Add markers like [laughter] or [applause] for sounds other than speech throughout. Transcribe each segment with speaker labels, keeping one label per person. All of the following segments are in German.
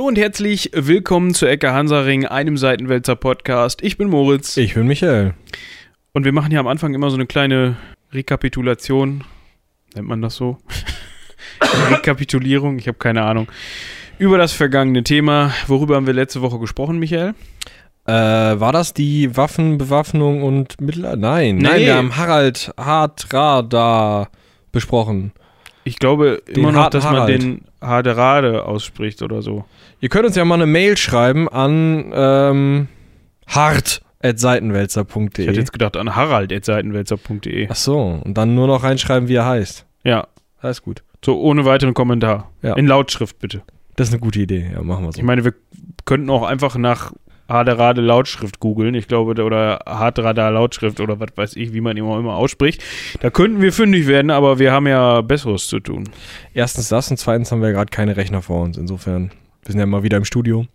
Speaker 1: Hallo und herzlich willkommen zu Ecke Hansaring, einem Seitenwälzer Podcast. Ich bin Moritz.
Speaker 2: Ich bin Michael.
Speaker 1: Und wir machen hier am Anfang immer so eine kleine Rekapitulation. Nennt man das so? [laughs] Rekapitulierung, ich habe keine Ahnung. Über das vergangene Thema. Worüber haben wir letzte Woche gesprochen, Michael?
Speaker 2: Äh, war das die Waffenbewaffnung und Mittel... Nein,
Speaker 1: Nee.
Speaker 2: nein, wir haben Harald Hardrada besprochen.
Speaker 1: Ich glaube
Speaker 2: Den
Speaker 1: immer noch,
Speaker 2: harten
Speaker 1: dass man
Speaker 2: Harald.
Speaker 1: den Haderade ausspricht oder so.
Speaker 2: Ihr könnt uns ja mal eine Mail schreiben an ähm,
Speaker 1: Ich hätte
Speaker 2: hart.seitenwälzer.de.
Speaker 1: jetzt gedacht an harald.seitenwälzer.de.
Speaker 2: Ach so, und dann nur noch reinschreiben, wie er heißt.
Speaker 1: Ja,
Speaker 2: Alles gut.
Speaker 1: so ohne weiteren Kommentar.
Speaker 2: Ja.
Speaker 1: In Lautschrift bitte.
Speaker 2: Das ist eine gute Idee. Ja, machen wir so.
Speaker 1: Ich meine, wir könnten auch einfach nach Haderade Lautschrift googeln. Ich glaube, oder Hadrada Lautschrift oder was weiß ich, wie man ihn auch immer ausspricht. Da könnten wir fündig werden, aber wir haben ja Besseres zu tun.
Speaker 2: Erstens das und zweitens haben wir gerade keine Rechner vor uns. Insofern, wir sind ja mal wieder im Studio.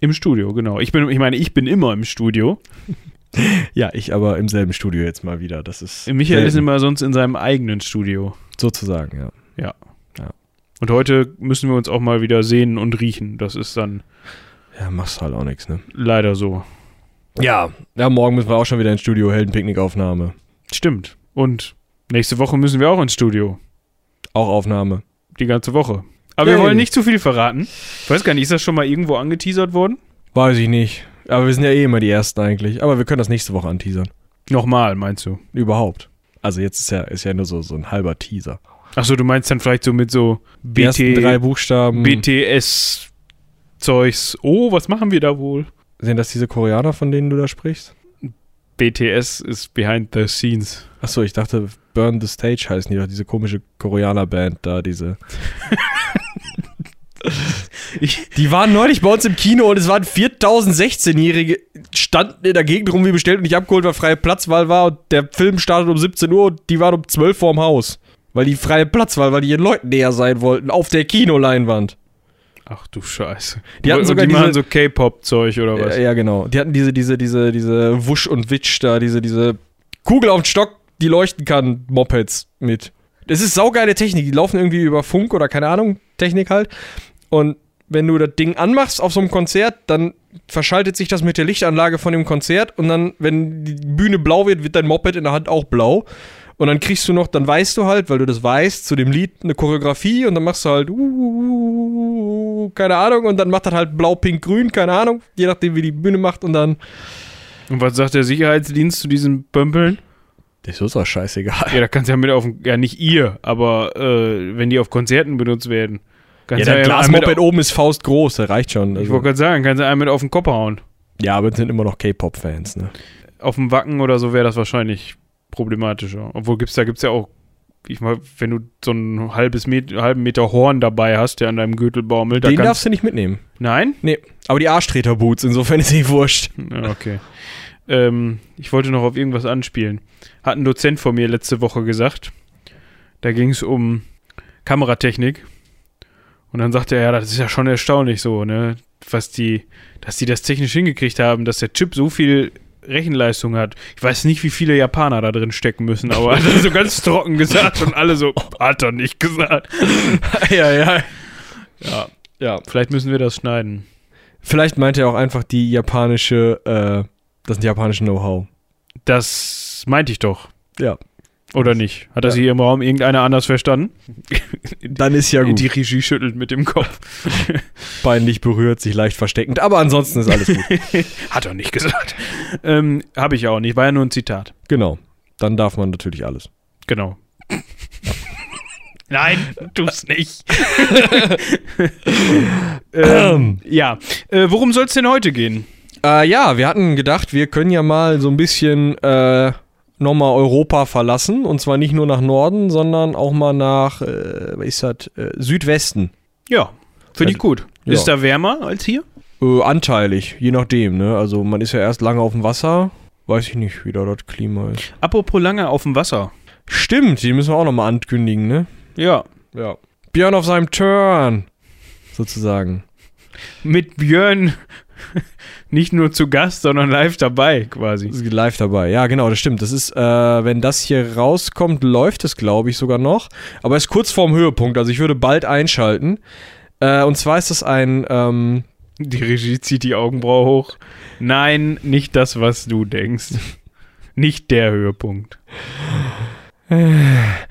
Speaker 1: Im Studio, genau. Ich bin, ich meine, ich bin immer im Studio. [laughs]
Speaker 2: Ja, ich aber im selben Studio jetzt mal wieder. Das ist
Speaker 1: Michael ist
Speaker 2: selten,
Speaker 1: immer sonst in seinem eigenen Studio.
Speaker 2: sozusagen, ja.
Speaker 1: Und heute müssen wir uns auch mal wieder sehen und riechen. Das ist dann
Speaker 2: Ja, machst halt auch nichts, ne?
Speaker 1: leider so.
Speaker 2: Ja. Ja, morgen müssen wir auch schon wieder ins Studio, Heldenpicknick-Aufnahme.
Speaker 1: Stimmt. Und nächste Woche müssen wir auch ins Studio.
Speaker 2: Auch Aufnahme.
Speaker 1: Die ganze Woche. Aber wir
Speaker 2: Yay.
Speaker 1: wollen nicht zu viel verraten. Ich weiß gar nicht, ist das schon mal irgendwo angeteasert worden?
Speaker 2: Weiß ich nicht. Aber wir sind ja eh immer die Ersten eigentlich. Aber wir können das nächste Woche anteasern.
Speaker 1: Nochmal, meinst du?
Speaker 2: Überhaupt. Also jetzt ist ja, ist ja nur so, so ein halber Teaser.
Speaker 1: Achso, du meinst dann vielleicht so mit so
Speaker 2: ersten drei Buchstaben.
Speaker 1: BTS-Zeugs. Oh, was machen wir da wohl?
Speaker 2: Sind das diese Koreaner, von denen du da sprichst?
Speaker 1: BTS ist Behind the Scenes.
Speaker 2: Achso, ich dachte, Burn the Stage heißen die doch, diese komische Koreaner-Band da, diese. [laughs]
Speaker 1: Ich,
Speaker 2: Die waren neulich bei uns im Kino und es waren 4016-Jährige, standen in der Gegend rum wie bestellt und nicht abgeholt, weil freie Platzwahl war und der Film startet um 17 Uhr und die waren um 12 vorm Haus. Weil die freie Platzwahl, weil die ihren Leuten näher sein wollten, auf der Kinoleinwand.
Speaker 1: Ach du Scheiße.
Speaker 2: Die hatten
Speaker 1: Und
Speaker 2: sogar
Speaker 1: die machen
Speaker 2: diese-
Speaker 1: so K-Pop-Zeug oder was?
Speaker 2: Ja, ja, genau. Die hatten diese, diese, diese, diese Wusch und Witsch da, diese, diese Kugel auf den Stock, die leuchten kann, Mopeds mit. Das ist saugeile Technik. Die laufen irgendwie über Funk oder keine Ahnung, Technik halt. Und wenn du das Ding anmachst auf so einem Konzert, dann verschaltet sich das mit der Lichtanlage von dem Konzert und dann, wenn die Bühne blau wird, wird dein Moped in der Hand auch blau. Und dann kriegst du noch, dann weißt du halt, weil du das weißt, zu dem Lied eine Choreografie und dann machst du halt, uh, uh, uh, keine Ahnung, und dann macht das halt blau, pink, grün, keine Ahnung, je nachdem, wie die Bühne macht und dann.
Speaker 1: Und was sagt der Sicherheitsdienst zu diesen Pömpeln?
Speaker 2: Das ist doch scheißegal.
Speaker 1: Ja, da kannst du ja mit auf, ja nicht ihr, aber äh, wenn die auf Konzerten benutzt werden.
Speaker 2: Ja,
Speaker 1: Kannst
Speaker 2: der
Speaker 1: du
Speaker 2: Glasmoped
Speaker 1: mit,
Speaker 2: oben ist faustgroß, der reicht schon.
Speaker 1: Ich
Speaker 2: Also.
Speaker 1: wollte gerade sagen, kannst du einen mit auf den Kopf hauen.
Speaker 2: Ja, aber es sind immer noch K-Pop-Fans, ne?
Speaker 1: Auf dem Wacken oder so wäre das wahrscheinlich problematischer. Obwohl gibt's da gibt's ja auch, ich mal, wenn du so ein halbes Met halben Meter Horn dabei hast, der an deinem Gürtel baumelt,
Speaker 2: Den darfst du nicht mitnehmen.
Speaker 1: Nein?
Speaker 2: Nee, aber die Arschtreter-Boots, insofern ist eh wurscht.
Speaker 1: Ja, okay. Ähm, ich wollte noch auf irgendwas anspielen. Hat ein Dozent von mir letzte Woche gesagt. Da ging es um Kameratechnik. Und dann sagte er, ja, das ist ja schon erstaunlich so, ne? Was die, dass die das technisch hingekriegt haben, dass der Chip so viel Rechenleistung hat. Ich weiß nicht, wie viele Japaner da drin stecken müssen, aber [laughs] hat er so ganz trocken gesagt und alle so, hat er nicht gesagt. [laughs]
Speaker 2: ja, ja.
Speaker 1: Ja,
Speaker 2: Ja.
Speaker 1: vielleicht müssen wir das schneiden.
Speaker 2: Vielleicht meint er auch einfach die japanische, äh, das japanische Know-how.
Speaker 1: Das meinte ich doch.
Speaker 2: Ja.
Speaker 1: Oder nicht? Hat das
Speaker 2: Ja.
Speaker 1: hier im Raum irgendeiner anders verstanden? [laughs]
Speaker 2: Dann ist ja gut.
Speaker 1: Die Regie schüttelt mit dem Kopf. [laughs]
Speaker 2: Peinlich berührt, sich leicht versteckend. Aber ansonsten ist alles gut. [laughs]
Speaker 1: Hat er nicht gesagt. Ähm, Habe ich auch nicht. War ja nur ein Zitat.
Speaker 2: genau. Dann darf man natürlich alles.
Speaker 1: Genau. Nein, tu's nicht. ähm, ja. Äh, worum soll es denn heute gehen?
Speaker 2: Äh, ja, wir hatten gedacht, wir können ja mal so ein bisschen äh, nochmal Europa verlassen. Und zwar nicht nur nach Norden, sondern auch mal nach, äh, was ist das, äh, Südwesten.
Speaker 1: Ja, finde ich gut.
Speaker 2: Ja.
Speaker 1: Ist da wärmer als hier?
Speaker 2: Äh, anteilig, je nachdem, ne? Also man ist ja erst lange auf dem Wasser. Weiß ich nicht, wie da das Klima ist.
Speaker 1: Apropos lange auf dem Wasser.
Speaker 2: Stimmt, die müssen wir auch nochmal ankündigen, ne?
Speaker 1: Ja.
Speaker 2: Ja. Björn auf seinem Turn. Sozusagen.
Speaker 1: Mit Björn [laughs] nicht nur zu Gast, sondern live dabei quasi.
Speaker 2: Live dabei. Ja, genau, das stimmt. Das ist, äh, wenn das hier rauskommt, läuft es, glaube ich, sogar noch. Aber es ist kurz vorm Höhepunkt. Also ich würde bald einschalten. Äh, und zwar ist das ein ähm,
Speaker 1: Die Regie zieht die Augenbraue hoch. Nein, nicht das, was du denkst. [laughs] Nicht der Höhepunkt.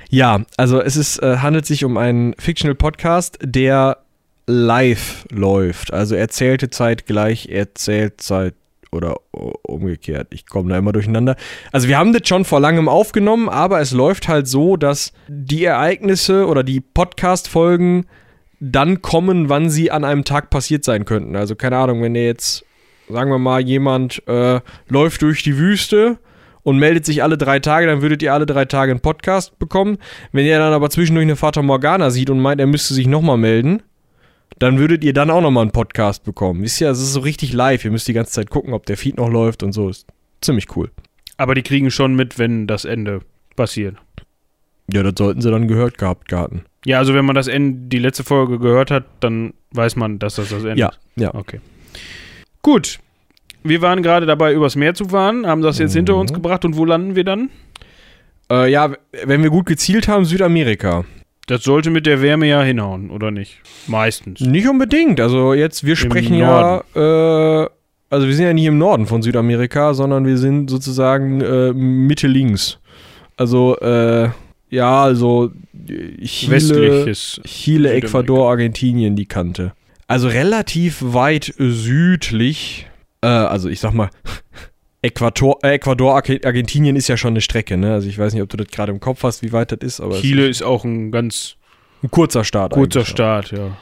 Speaker 2: Ja, also es ist, äh, handelt sich um einen Fictional Podcast, der live läuft. Also erzählte Zeit gleich Erzählzeit oder o- umgekehrt. Ich komme da immer durcheinander. Also wir haben das schon vor langem aufgenommen, aber es läuft halt so, dass die Ereignisse oder die Podcast-Folgen dann kommen, wann sie an einem Tag passiert sein könnten. Also keine Ahnung, wenn ihr jetzt, sagen wir mal, jemand äh, läuft durch die Wüste und meldet sich alle drei Tage, dann würdet ihr alle drei Tage einen Podcast bekommen. Wenn ihr dann aber zwischendurch eine Fata Morgana sieht und meint, er müsste sich nochmal melden, dann würdet ihr dann auch nochmal einen Podcast bekommen. Wisst ihr, es ist so richtig live. Ihr müsst die ganze Zeit gucken, ob der Feed noch läuft und so. Ist ziemlich cool.
Speaker 1: Aber die kriegen schon mit, wenn das Ende passiert.
Speaker 2: Ja, das sollten sie dann gehört gehabt, Garten.
Speaker 1: Ja, also wenn man das Ende, die letzte Folge gehört hat, dann weiß man, dass das das Ende
Speaker 2: Ja,
Speaker 1: ist.
Speaker 2: ja.
Speaker 1: Okay. Gut. Wir waren gerade dabei, übers Meer zu fahren, haben das jetzt hinter uns
Speaker 2: Mhm.
Speaker 1: gebracht und wo landen wir dann?
Speaker 2: Äh, ja, wenn wir gut gezielt haben, Südamerika.
Speaker 1: Das sollte mit der Wärme ja hinhauen, oder nicht? Meistens.
Speaker 2: Nicht unbedingt. Also jetzt, wir sprechen ja, äh, also wir sind ja nicht im Norden von Südamerika, sondern wir sind sozusagen äh, Mitte links. Also, äh, ja, also Chile,
Speaker 1: Westliches.
Speaker 2: Chile. Ecuador, Argentinien die Kante. Also relativ weit südlich, äh, also ich sag mal, [laughs] Äquator, äh, Ecuador, Arge- Argentinien ist ja schon eine Strecke, ne? Also ich weiß nicht, ob du das gerade im Kopf hast, wie weit das ist, aber
Speaker 1: Chile ist auch ein ganz
Speaker 2: ist ein kurzer Start.
Speaker 1: kurzer. Start, ja.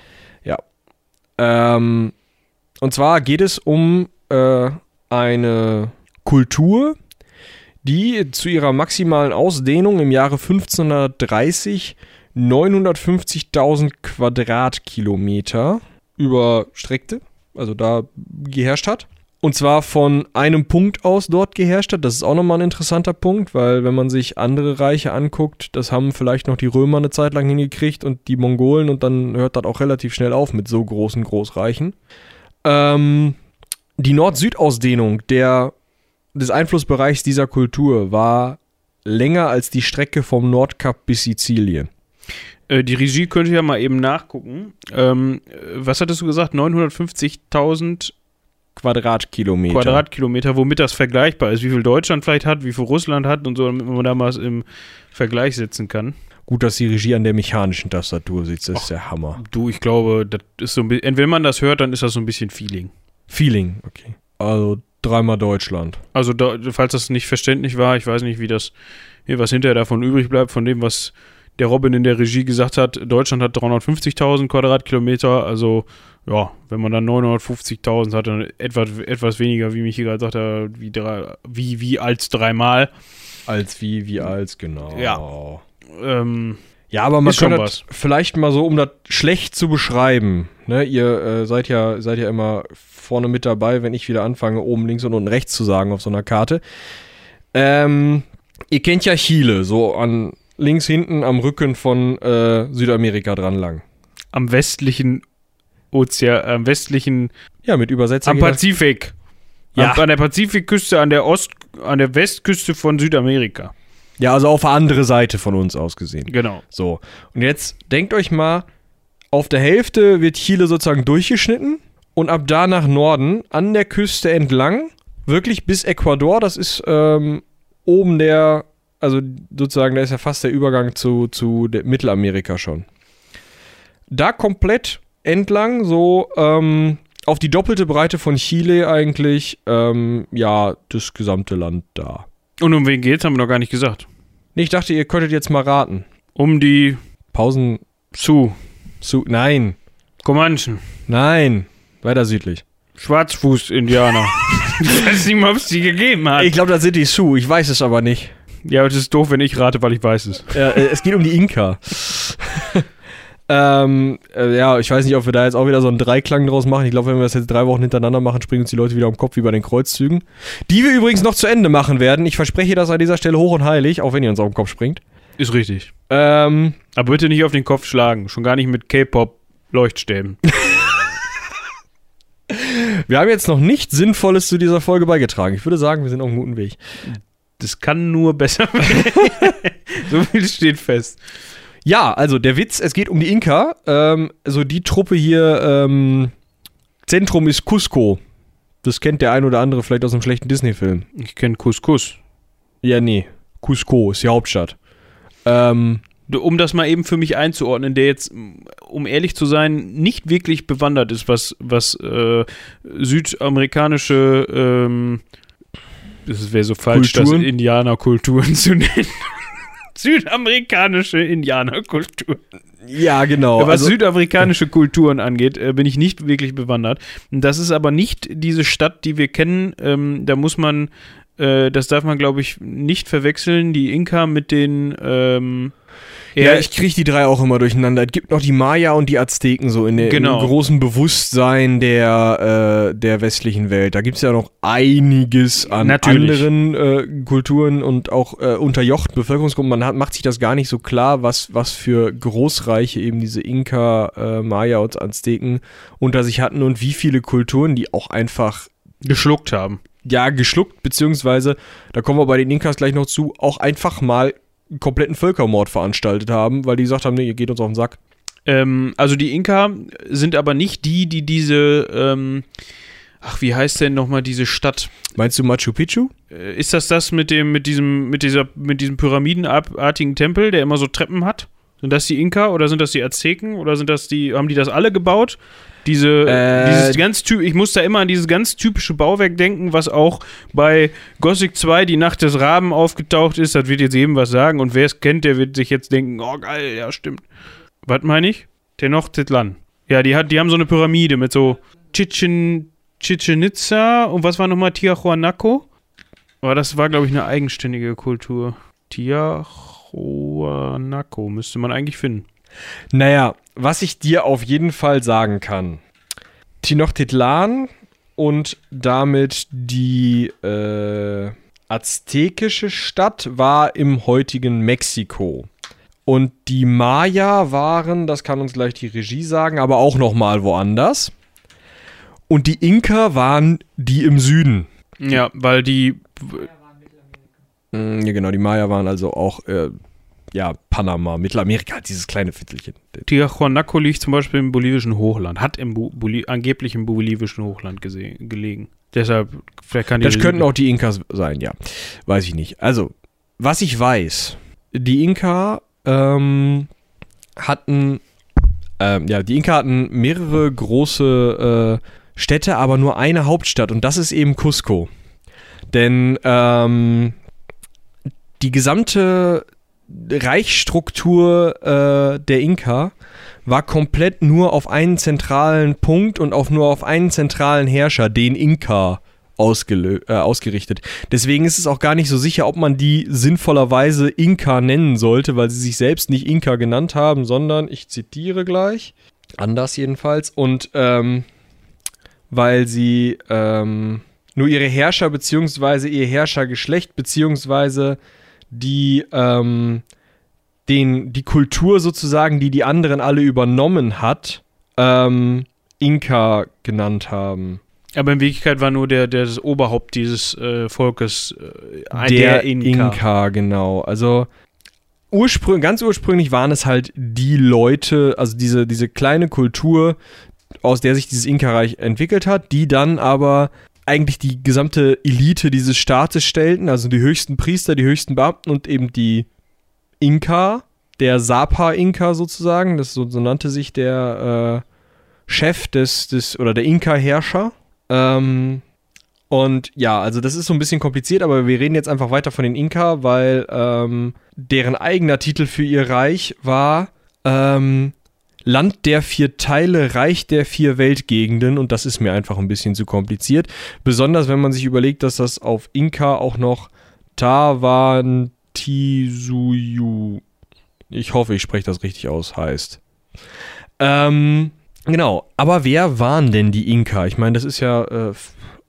Speaker 2: Ähm, und zwar geht es um äh, eine Kultur, die zu ihrer maximalen Ausdehnung im Jahre 1530 950.000 Quadratkilometer überstreckte, also da geherrscht hat. Und zwar von einem Punkt aus dort geherrscht hat. Das ist auch nochmal ein interessanter Punkt, weil wenn man sich andere Reiche anguckt, das haben vielleicht noch die Römer eine Zeit lang hingekriegt und die Mongolen und dann hört das auch relativ schnell auf mit so großen Großreichen. Ähm, die Nord-Süd-Ausdehnung des Einflussbereichs dieser Kultur war länger als die Strecke vom Nordkap bis Sizilien.
Speaker 1: Äh, die Regie könnte ja mal eben nachgucken. Ähm, äh, was hattest du gesagt? 950.000
Speaker 2: Quadratkilometer.
Speaker 1: Quadratkilometer, womit das vergleichbar ist. Wie viel Deutschland vielleicht hat, wie viel Russland hat und so, damit man da mal im Vergleich setzen kann.
Speaker 2: Gut, dass die Regie an der mechanischen Tastatur sitzt, das ist der Hammer.
Speaker 1: Du, ich glaube, das ist so ein bisschen, wenn man das hört, dann ist das so ein bisschen Feeling.
Speaker 2: Feeling, okay. Also dreimal Deutschland.
Speaker 1: Also, da, falls das nicht verständlich war, ich weiß nicht, wie das, hier, was hinterher davon übrig bleibt, von dem, was der Robin in der Regie gesagt hat. Deutschland hat 350.000 Quadratkilometer, also, ja, wenn man dann 950.000 hat, dann etwas, etwas weniger, wie Michi gerade sagte, wie, drei, wie, wie als dreimal.
Speaker 2: Als wie, wie als, genau.
Speaker 1: Ja. Ähm,
Speaker 2: Ja, aber man kann das vielleicht mal so, um das schlecht zu beschreiben. Ne, ihr äh, seid ja seid ja immer vorne mit dabei, wenn ich wieder anfange, oben links und unten rechts zu sagen auf so einer Karte. Ähm, ihr kennt ja Chile, so an links hinten am Rücken von äh, Südamerika dran lang.
Speaker 1: am westlichen Ozean, am westlichen,
Speaker 2: Ja, mit Übersetzer.
Speaker 1: am Pazifik.
Speaker 2: Ja.
Speaker 1: Am, an der Pazifikküste, an der Ost, an der Westküste von Südamerika.
Speaker 2: Ja, also auf der andere Seite von uns aus gesehen.
Speaker 1: Genau.
Speaker 2: So. Und jetzt denkt euch mal, auf der Hälfte wird Chile sozusagen durchgeschnitten und ab da nach Norden an der Küste entlang, wirklich bis Ecuador, das ist ähm, oben der, also sozusagen, da ist ja fast der Übergang zu, zu Mittelamerika schon. Da komplett entlang, so ähm, auf die doppelte Breite von Chile eigentlich, ähm, ja, das gesamte Land da.
Speaker 1: Und um wen geht's, haben wir noch gar nicht gesagt.
Speaker 2: Nee, ich dachte, ihr könntet jetzt mal raten.
Speaker 1: Um die
Speaker 2: Pausen
Speaker 1: Zu.
Speaker 2: zu. Nein,
Speaker 1: Comanchen.
Speaker 2: nein. Weiter südlich.
Speaker 1: Schwarzfuß-Indianer. [laughs] ich weiß nicht mal, ob es die gegeben hat.
Speaker 2: Ich glaube, das sind die Sioux. Ich weiß es aber nicht.
Speaker 1: Ja, aber es ist doof, wenn ich rate, weil ich weiß es.
Speaker 2: Ja, äh, es geht um die Inka. [laughs] ähm, äh, ja, ich weiß nicht, ob wir da jetzt auch wieder so einen Dreiklang draus machen. Ich glaube, wenn wir das jetzt drei Wochen hintereinander machen, springen uns die Leute wieder am Kopf wie bei den Kreuzzügen. Die wir übrigens noch zu Ende machen werden. Ich verspreche das an dieser Stelle hoch und heilig, auch wenn ihr uns auf den Kopf springt.
Speaker 1: Ist richtig.
Speaker 2: Ähm,
Speaker 1: Aber bitte nicht auf den Kopf schlagen. Schon gar nicht mit K-Pop-Leuchtstäben. [laughs]
Speaker 2: wir haben jetzt noch nichts Sinnvolles zu dieser Folge beigetragen. Ich würde sagen, wir sind auf einem guten Weg.
Speaker 1: Das kann nur besser [laughs] werden. so viel steht fest.
Speaker 2: Ja, also der Witz, es geht um die Inka. Ähm, so die Truppe hier, ähm, Zentrum ist Cusco. Das kennt der ein oder andere vielleicht aus einem schlechten Disney-Film.
Speaker 1: Ich kenne Couscous.
Speaker 2: Ja, nee. Cusco ist die Hauptstadt. Ähm,
Speaker 1: Um das mal eben für mich einzuordnen, der jetzt, um ehrlich zu sein, nicht wirklich bewandert ist, was, was äh, südamerikanische, ähm, das wäre so falsch,
Speaker 2: Kulturen?
Speaker 1: das Indianerkulturen [laughs] zu nennen. Südamerikanische Indianerkultur.
Speaker 2: ja, genau.
Speaker 1: Was
Speaker 2: Also,
Speaker 1: südafrikanische Kulturen angeht, äh, bin ich nicht wirklich bewandert. Das ist aber nicht diese Stadt, die wir kennen. Ähm, da muss man, äh, das darf man, glaube ich, nicht verwechseln, die Inka mit den. Ähm,
Speaker 2: ja,
Speaker 1: eher-
Speaker 2: ich kriege die drei auch immer durcheinander. Es gibt noch die Maya und die Azteken so in der,
Speaker 1: Genau.
Speaker 2: im großen Bewusstsein der, äh, der westlichen Welt. Da gibt es ja noch einiges an
Speaker 1: Natürlich.
Speaker 2: anderen äh, Kulturen und auch äh, unterjochten Bevölkerungsgruppen. Man hat, macht sich das gar nicht so klar, was, was für Großreiche eben diese Inka, äh, Maya und Azteken unter sich hatten und wie viele Kulturen die auch einfach
Speaker 1: geschluckt haben.
Speaker 2: ja, geschluckt, beziehungsweise, da kommen wir bei den Inkas gleich noch zu, auch einfach mal einen kompletten Völkermord veranstaltet haben, weil die gesagt haben, nee, ihr geht uns auf den Sack.
Speaker 1: Ähm, also die Inka sind aber nicht die, die diese. Ähm, ach, wie heißt denn nochmal diese Stadt?
Speaker 2: Meinst du Machu Picchu?
Speaker 1: Äh, Ist das das mit dem, mit diesem, mit dieser, mit diesem pyramidenartigen Tempel, der immer so Treppen hat? Sind das die Inka oder sind das die Azteken oder sind das die, haben die das alle gebaut? Diese,
Speaker 2: Äh,
Speaker 1: dieses ganz typ, ich muss da immer an dieses ganz typische Bauwerk denken, was auch bei Gothic 2 die Nacht des Raben aufgetaucht ist. Das wird jetzt jedem was sagen und wer es kennt, der wird sich jetzt denken, oh geil, ja stimmt. Was meine ich? Tenochtitlan. Ja, die hat, die haben so eine Pyramide mit so Chichen, Chichen Itza und was war nochmal Tiahuanaco? Aber das war, glaube ich, eine eigenständige Kultur. Tiahuanaco müsste man eigentlich finden.
Speaker 2: Naja, was ich dir auf jeden Fall sagen kann. Tenochtitlan und damit die äh, aztekische Stadt war im heutigen Mexiko. Und die Maya waren, das kann uns gleich die Regie sagen, aber auch noch mal woanders. Und die Inka waren die im Süden.
Speaker 1: Ja, weil die.
Speaker 2: Mm, Ja, genau, die Maya waren also auch, äh, ja, Panama, Mittelamerika, dieses kleine Viertelchen.
Speaker 1: Tiahuanaco liegt zum Beispiel im bolivischen Hochland, hat im Bu Boli angeblich im bolivischen Hochland gelegen. Deshalb, vielleicht kann die.
Speaker 2: Das könnten auch die Inkas sein, ja. Weiß ich nicht. Also, was ich weiß, die Inka ähm, hatten, ähm, ja, die Inka hatten mehrere große äh, Städte, aber nur eine Hauptstadt und das ist eben Cusco. Denn ähm, die gesamte Reichsstruktur äh, der Inka war komplett nur auf einen zentralen Punkt und auf nur auf einen zentralen Herrscher, den Inka, äh, ausgerichtet. Deswegen ist es auch gar nicht so sicher, ob man die sinnvollerweise Inka nennen sollte, weil sie sich selbst nicht Inka genannt haben, sondern, ich zitiere gleich, anders jedenfalls, und ähm, weil sie ähm, nur ihre Herrscher beziehungsweise ihr Herrschergeschlecht beziehungsweise die ähm, den, die Kultur sozusagen, die die anderen alle übernommen hat, ähm, Inka genannt haben.
Speaker 1: Aber in Wirklichkeit war nur der, der das Oberhaupt dieses äh, Volkes äh, ein-
Speaker 2: der
Speaker 1: Inka.
Speaker 2: Inka. genau. Also ursprünglich, ganz ursprünglich waren es halt die Leute, also diese, diese kleine Kultur, aus der sich dieses Inka-Reich entwickelt hat, die dann aber eigentlich die gesamte Elite dieses Staates stellten, also die höchsten Priester, die höchsten Beamten und eben die Inka, der Sapa-Inka sozusagen, das so, so nannte sich der äh, Chef des, des, oder der Inka-Herrscher. Ähm, und ja, also das ist so ein bisschen kompliziert, aber wir reden jetzt einfach weiter von den Inka, weil ähm, deren eigener Titel für ihr Reich war ähm, Land der vier Teile, Reich der vier Weltgegenden und das ist mir einfach ein bisschen zu kompliziert. Besonders wenn man sich überlegt, dass das auf Inka auch noch Tawantisuyu, ich hoffe, ich spreche das richtig aus, heißt. Ähm, genau, aber wer waren denn die Inka? Ich meine, das ist ja, äh,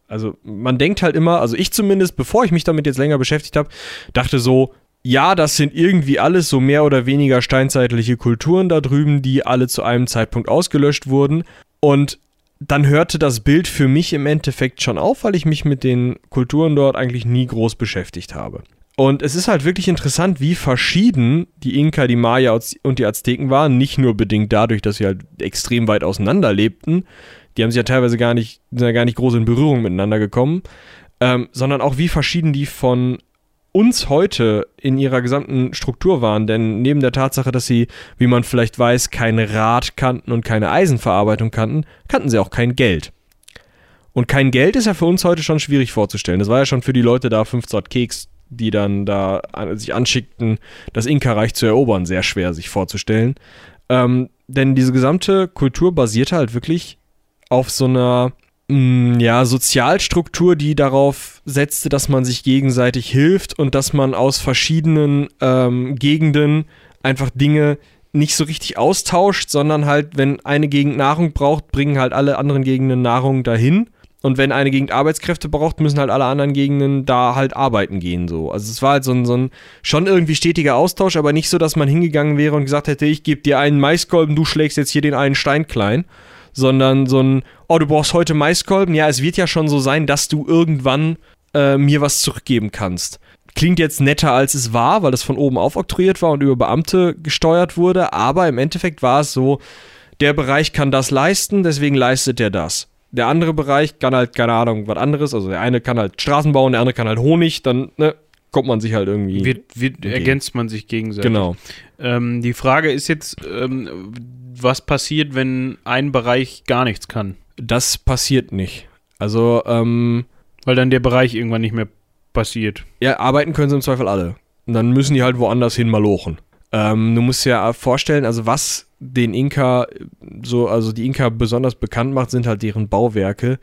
Speaker 2: also man denkt halt immer, also ich zumindest, bevor ich mich damit jetzt länger beschäftigt habe, dachte so, ja, das sind irgendwie alles so mehr oder weniger steinzeitliche Kulturen da drüben, die alle zu einem Zeitpunkt ausgelöscht wurden. Und dann hörte das Bild für mich im Endeffekt schon auf, weil ich mich mit den Kulturen dort eigentlich nie groß beschäftigt habe. Und es ist halt wirklich interessant, wie verschieden die Inka, die Maya und die Azteken waren. Nicht nur bedingt dadurch, dass sie halt extrem weit auseinander lebten. Die haben sich ja teilweise gar nicht, sind ja gar nicht groß in Berührung miteinander gekommen, ähm, sondern auch wie verschieden die von uns heute in ihrer gesamten Struktur waren. Denn neben der Tatsache, dass sie, wie man vielleicht weiß, kein Rad kannten und keine Eisenverarbeitung kannten, kannten sie auch kein Geld. Und kein Geld ist ja für uns heute schon schwierig vorzustellen. Das war ja schon für die Leute da 15 Keks, die dann da sich anschickten, das Inka-Reich zu erobern, sehr schwer sich vorzustellen. Ähm, denn diese gesamte Kultur basierte halt wirklich auf so einer ja, Sozialstruktur, die darauf setzte, dass man sich gegenseitig hilft und dass man aus verschiedenen ähm, Gegenden einfach Dinge nicht so richtig austauscht, sondern halt, wenn eine Gegend Nahrung braucht, bringen halt alle anderen Gegenden Nahrung dahin. Und wenn eine Gegend Arbeitskräfte braucht, müssen halt alle anderen Gegenden da halt arbeiten gehen. So. Also es war halt so ein, so ein schon irgendwie stetiger Austausch, aber nicht so, dass man hingegangen wäre und gesagt hätte, ich gebe dir einen Maiskolben, du schlägst jetzt hier den einen Stein klein. Sondern so ein, oh, du brauchst heute Maiskolben. Ja, es wird ja schon so sein, dass du irgendwann äh, mir was zurückgeben kannst. Klingt jetzt netter, als es war, weil es von oben aufoktroyiert war und über Beamte gesteuert wurde, aber im Endeffekt war es so, der Bereich kann das leisten, deswegen leistet er das der andere Bereich kann halt, keine Ahnung, was anderes. Also der eine kann halt Straßen bauen, der andere kann halt Honig, dann ne, kommt man sich halt irgendwie.
Speaker 1: Wird, wird ergänzt man sich gegenseitig.
Speaker 2: Genau.
Speaker 1: Ähm, die Frage ist jetzt, ähm, was passiert, wenn ein Bereich gar nichts kann?
Speaker 2: Das passiert nicht. Also, ähm,
Speaker 1: Weil dann der Bereich irgendwann nicht mehr passiert.
Speaker 2: Ja, arbeiten können sie im Zweifel alle. Und dann müssen die halt woanders hin malochen. Ähm, du musst dir ja vorstellen, also was den Inka so, also die Inka besonders bekannt macht, sind halt deren Bauwerke.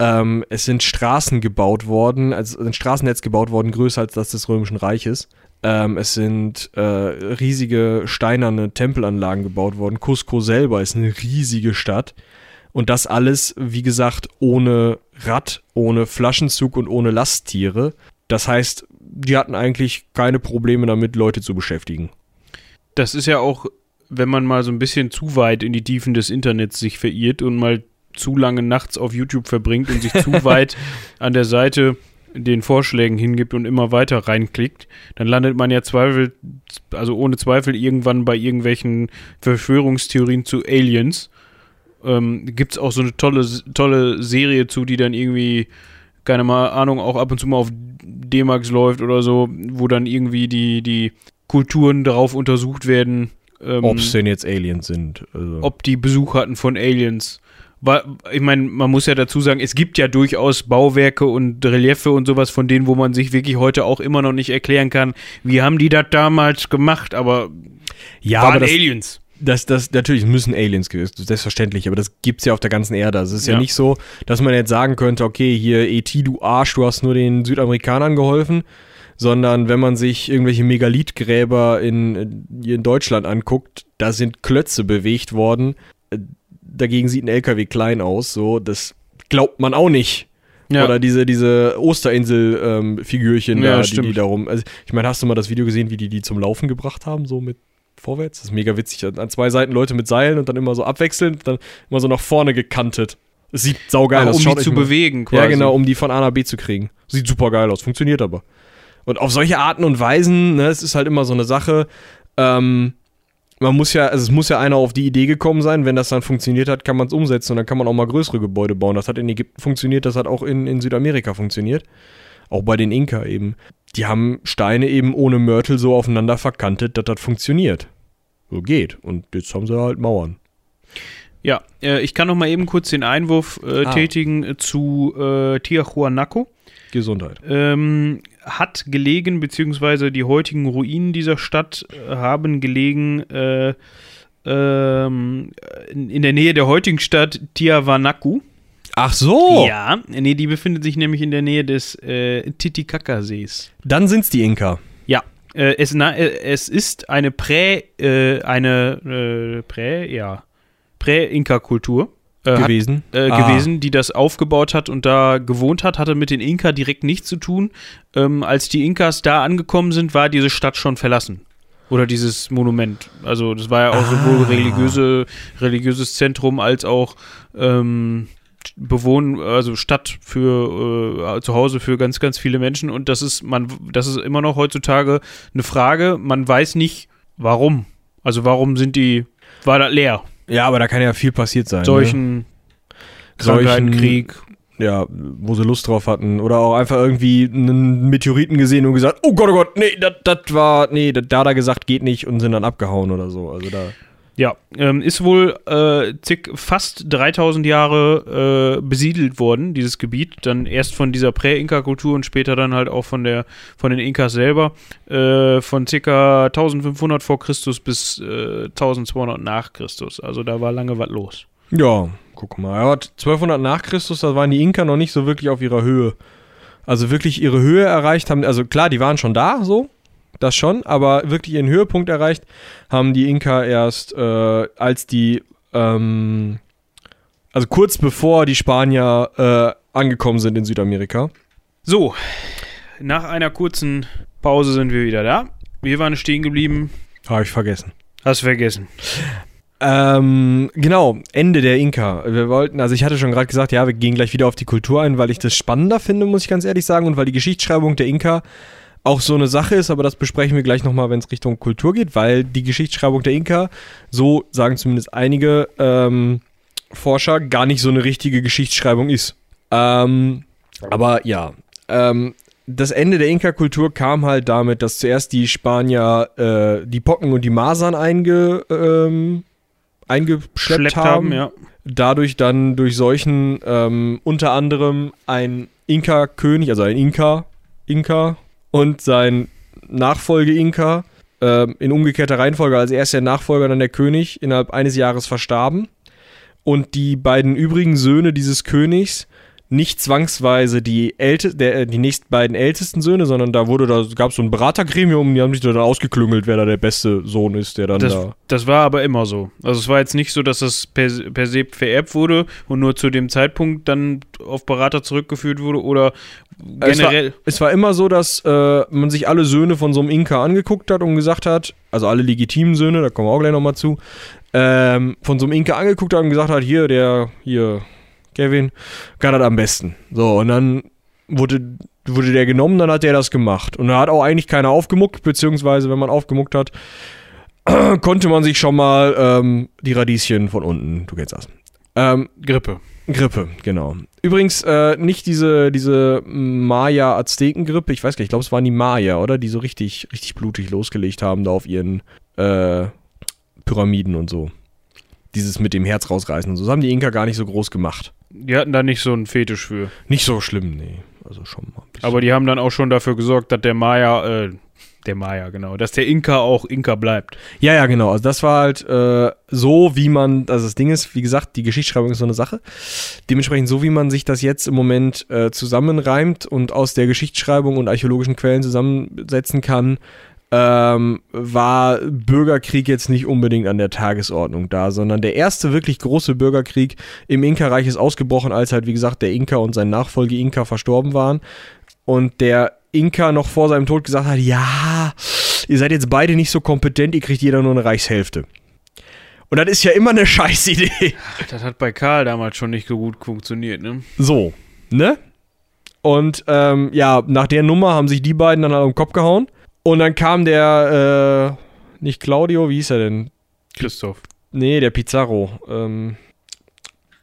Speaker 2: Ähm, es sind Straßen gebaut worden, also ein Straßennetz gebaut worden, größer als das des Römischen Reiches. Ähm, es sind äh, riesige steinerne Tempelanlagen gebaut worden. Cusco selber ist eine riesige Stadt. Und das alles, wie gesagt, ohne Rad, ohne Flaschenzug und ohne Lasttiere. Das heißt, die hatten eigentlich keine Probleme damit, Leute zu beschäftigen.
Speaker 1: Das ist ja auch, wenn man mal so ein bisschen zu weit in die Tiefen des Internets sich verirrt und mal zu lange nachts auf YouTube verbringt und sich zu [laughs] weit an der Seite den Vorschlägen hingibt und immer weiter reinklickt, dann landet man ja Zweifel, also ohne Zweifel irgendwann bei irgendwelchen Verschwörungstheorien zu Aliens. Ähm, Gibt es auch so eine tolle, tolle Serie zu, die dann irgendwie, keine Ahnung, auch ab und zu mal auf D-Max läuft oder so, wo dann irgendwie die, die Kulturen darauf untersucht werden.
Speaker 2: Ähm, ob es denn jetzt Aliens sind.
Speaker 1: Also. Ob die Besuch hatten von Aliens. Weil, ich meine, man muss ja dazu sagen, es gibt ja durchaus Bauwerke und Reliefe und sowas, von denen, wo man sich wirklich heute auch immer noch nicht erklären kann, wie haben die das damals gemacht, aber
Speaker 2: ja, waren aber das, Aliens. Das, das, natürlich müssen Aliens gewesen, selbstverständlich, aber das gibt es ja auf der ganzen Erde. Also es ist ja. ja nicht so, dass man jetzt sagen könnte, okay, hier E.T., du Arsch, du hast nur den Südamerikanern geholfen, sondern wenn man sich irgendwelche Megalithgräber in, in Deutschland anguckt, da sind Klötze bewegt worden. Dagegen sieht ein LKW klein aus, so, das glaubt man auch nicht. Ja. Oder diese, diese Osterinsel-Figürchen ähm, ja, da, die, die darum. Also, ich meine, hast du mal das Video gesehen, wie die die zum Laufen gebracht haben, so mit vorwärts? Das ist mega witzig. An zwei Seiten Leute mit Seilen und dann immer so abwechselnd, dann immer so nach vorne gekantet. Es sieht saugeil
Speaker 1: aus. Um die zu bewegen, quasi.
Speaker 2: Ja, genau, um die von A nach B zu kriegen. Sieht super geil aus, funktioniert aber. Und auf solche Arten und Weisen, ne, es ist halt immer so eine Sache, ähm, man muss ja, also es muss ja einer auf die Idee gekommen sein, wenn das dann funktioniert hat, kann man es umsetzen und dann kann man auch mal größere Gebäude bauen. Das hat in Ägypten funktioniert, das hat auch in, in Südamerika funktioniert. Auch bei den Inka eben. Die haben Steine eben ohne Mörtel so aufeinander verkantet, dass das funktioniert. So geht. Und jetzt haben sie halt Mauern.
Speaker 1: Ja, äh, ich kann noch mal eben kurz den Einwurf äh, ah. tätigen zu äh, Tiahuanaco.
Speaker 2: Gesundheit.
Speaker 1: Ähm, hat gelegen, beziehungsweise die heutigen Ruinen dieser Stadt äh, haben gelegen äh, ähm, in, der Nähe der heutigen Stadt Tiawanaku.
Speaker 2: Ach so.
Speaker 1: Ja, nee, die befindet sich nämlich in der Nähe des äh, Titicaca-Sees.
Speaker 2: Dann sind's die Inka.
Speaker 1: Ja, äh, es, na, äh, es ist eine Prä, äh, eine Prä, ja, Prä-Inka-Kultur
Speaker 2: äh, gewesen.
Speaker 1: Hat, äh, ah. gewesen, die das aufgebaut hat und da gewohnt hat, hatte mit den Inka direkt nichts zu tun. Ähm, als die Inkas da angekommen sind, war diese Stadt schon verlassen. Oder dieses Monument. Also das war ja auch ah. sowohl religiöse, religiöses Zentrum als auch ähm, Bewohnen, also Stadt für äh, zu Hause für ganz, ganz viele Menschen. Und das ist, man, das ist immer noch heutzutage eine Frage. Man weiß nicht, warum. Also warum sind die, war da leer?
Speaker 2: Ja, aber da kann ja viel passiert sein.
Speaker 1: Solchen. Ne? Krankheiten, Krieg.
Speaker 2: ja, wo sie Lust drauf hatten. Oder auch einfach irgendwie einen Meteoriten gesehen und gesagt, oh Gott, oh Gott, nee, das war, nee, dat- da hat er gesagt, geht nicht und sind dann abgehauen oder so. Also da.
Speaker 1: Ja, ähm, ist wohl äh, zig, fast 3000 Jahre äh, besiedelt worden, dieses Gebiet. Dann erst von dieser Prä-Inka-Kultur und später dann halt auch von, der, von den Inkas selber. Äh, von ca. 1500 vor Christus bis äh, 1200 nach Christus. Also da war lange was los.
Speaker 2: Ja, guck mal. Ja, 1200 nach Christus, da waren die Inka noch nicht so wirklich auf ihrer Höhe. Also wirklich ihre Höhe erreicht haben. Also klar, die waren schon da, so. Das schon, aber wirklich ihren Höhepunkt erreicht haben die Inka erst, äh, als die, ähm, also kurz bevor die Spanier äh, angekommen sind in Südamerika.
Speaker 1: So, nach einer kurzen Pause sind wir wieder da. Wir waren stehen geblieben.
Speaker 2: Habe ich vergessen.
Speaker 1: Hast vergessen.
Speaker 2: Ähm, genau, Ende der Inka. Wir wollten, also ich hatte schon gerade gesagt, ja, wir gehen gleich wieder auf die Kultur ein, weil ich das spannender finde, muss ich ganz ehrlich sagen, und weil die Geschichtsschreibung der Inka auch so eine Sache ist, aber das besprechen wir gleich nochmal, wenn es Richtung Kultur geht, weil die Geschichtsschreibung der Inka, so sagen zumindest einige ähm, Forscher, gar nicht so eine richtige Geschichtsschreibung ist. Ähm, aber ja, ähm, das Ende der Inka-Kultur kam halt damit, dass zuerst die Spanier äh, die Pocken und die Masern einge, ähm, eingeschleppt
Speaker 1: Schleppt
Speaker 2: haben.
Speaker 1: haben, ja.
Speaker 2: Dadurch dann durch solchen ähm, unter anderem ein Inka-König, also ein Inka, Inka und sein Nachfolge-Inka ähm, in umgekehrter Reihenfolge, also erst der Nachfolger, dann der König, innerhalb eines Jahres verstarben. Und die beiden übrigen Söhne dieses Königs nicht zwangsweise die, älte, der, äh, die nächsten beiden ältesten Söhne, sondern da wurde da gab es so ein Beratergremium, die haben sich da dann ausgeklüngelt, wer da der beste Sohn ist, der dann
Speaker 1: Das,
Speaker 2: da.
Speaker 1: das war aber immer so. Also es war jetzt nicht so, dass das per, per se vererbt wurde und nur zu dem Zeitpunkt dann auf Berater zurückgeführt wurde oder generell.
Speaker 2: Es war immer so, dass äh, man sich alle Söhne von so einem Inka angeguckt hat und gesagt hat, also alle legitimen Söhne, da kommen wir auch gleich nochmal zu, ähm, von so einem Inka angeguckt hat und gesagt hat, hier, der, hier, Kevin, kann das am besten. So, und dann wurde, wurde der genommen, dann hat der das gemacht. Und da hat auch eigentlich keiner aufgemuckt, beziehungsweise wenn man aufgemuckt hat, [clears throat] konnte man sich schon mal ähm, die Radieschen von unten, du kennst das. Ähm,
Speaker 1: Grippe.
Speaker 2: Grippe, genau. Übrigens, äh, nicht diese, diese Maya-Azteken-Grippe, ich weiß gar nicht, ich glaube, es waren die Maya, oder? Die so richtig, richtig blutig losgelegt haben da auf ihren äh, Pyramiden und so. Dieses mit dem Herz rausreißen und so. Das haben die Inka gar nicht so groß gemacht.
Speaker 1: Die hatten da nicht so einen Fetisch für.
Speaker 2: Nicht so schlimm, nee. Also schon mal ein bisschen.
Speaker 1: Aber die haben dann auch schon dafür gesorgt, dass der Maya, äh, der Maya, genau, dass der Inka auch Inka bleibt.
Speaker 2: Ja, ja, genau. Also das war halt äh, so, wie man, also das Ding ist, wie gesagt, die Geschichtsschreibung ist so eine Sache. Dementsprechend so, wie man sich das jetzt im Moment äh, zusammenreimt und aus der Geschichtsschreibung und archäologischen Quellen zusammensetzen kann, ähm, war Bürgerkrieg jetzt nicht unbedingt an der Tagesordnung da, sondern der erste wirklich große Bürgerkrieg im Inka-Reich ist ausgebrochen, als halt, wie gesagt, der Inka und sein Nachfolger Inka verstorben waren. Und der Inka noch vor seinem Tod gesagt hat, ja, ihr seid jetzt beide nicht so kompetent, ihr kriegt jeder nur eine Reichshälfte. Und das ist ja immer eine [laughs] Scheißidee.
Speaker 1: Das hat bei Karl damals schon nicht so gut funktioniert, ne?
Speaker 2: So, ne? Und ähm, ja, nach der Nummer haben sich die beiden dann auf den Kopf gehauen. Und dann kam der, äh, nicht Claudio, wie hieß er denn?
Speaker 1: Christoph.
Speaker 2: Nee, der Pizarro. Ähm,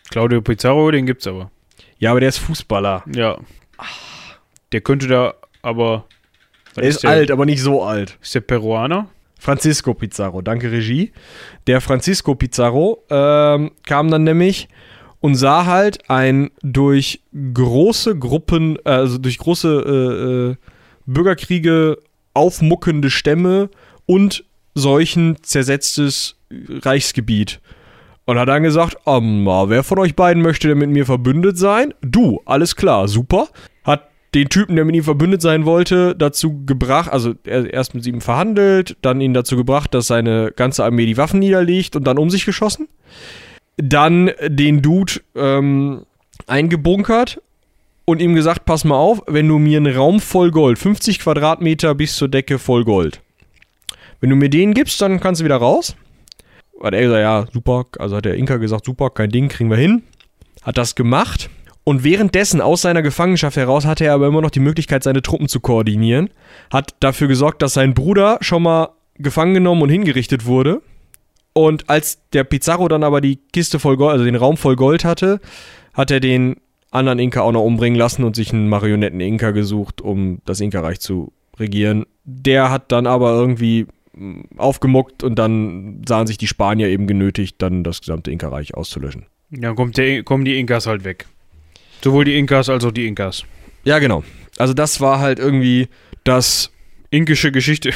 Speaker 1: Claudio Pizarro, den gibt's aber.
Speaker 2: ja, aber der ist Fußballer.
Speaker 1: Ja. Der könnte da aber. was
Speaker 2: Er ist
Speaker 1: der?
Speaker 2: alt, aber nicht so alt.
Speaker 1: Ist der Peruaner?
Speaker 2: Francisco Pizarro, danke Regie. Der Francisco Pizarro ähm, kam dann nämlich und sah halt ein durch große Gruppen, äh, also durch große äh, äh, Bürgerkriege aufmuckende Stämme und Seuchen zersetztes Reichsgebiet. Und hat dann gesagt, na, wer von euch beiden möchte denn mit mir verbündet sein? Du, alles klar, super. Hat den Typen, der mit ihm verbündet sein wollte, dazu gebracht, also er erst mit ihm verhandelt, dann ihn dazu gebracht, dass seine ganze Armee die Waffen niederlegt und dann um sich geschossen. Dann den Dude ähm, eingebunkert und ihm gesagt, pass mal auf, wenn du mir einen Raum voll Gold, 50 Quadratmeter bis zur Decke voll Gold, wenn du mir den gibst, dann kannst du wieder raus. Hat er gesagt, ja, super. Also hat der Inka gesagt, super, kein Ding, kriegen wir hin. Hat das gemacht. Und währenddessen aus seiner Gefangenschaft heraus hatte er aber immer noch die Möglichkeit, seine Truppen zu koordinieren. Hat dafür gesorgt, dass sein Bruder schon mal gefangen genommen und hingerichtet wurde. Und als der Pizarro dann aber die Kiste voll Gold, also den Raum voll Gold hatte, hat er den anderen Inka auch noch umbringen lassen und sich einen Marionetten-Inka gesucht, um das Inka-Reich zu regieren. Der hat dann aber irgendwie mm, aufgemuckt und dann sahen sich die Spanier eben genötigt, dann das gesamte Inka-Reich auszulöschen.
Speaker 1: Dann kommt der, kommen die Inkas halt weg. Sowohl die Inkas als auch die Inkas.
Speaker 2: Ja, genau. Also das war halt irgendwie das,
Speaker 1: Inkische Geschichte.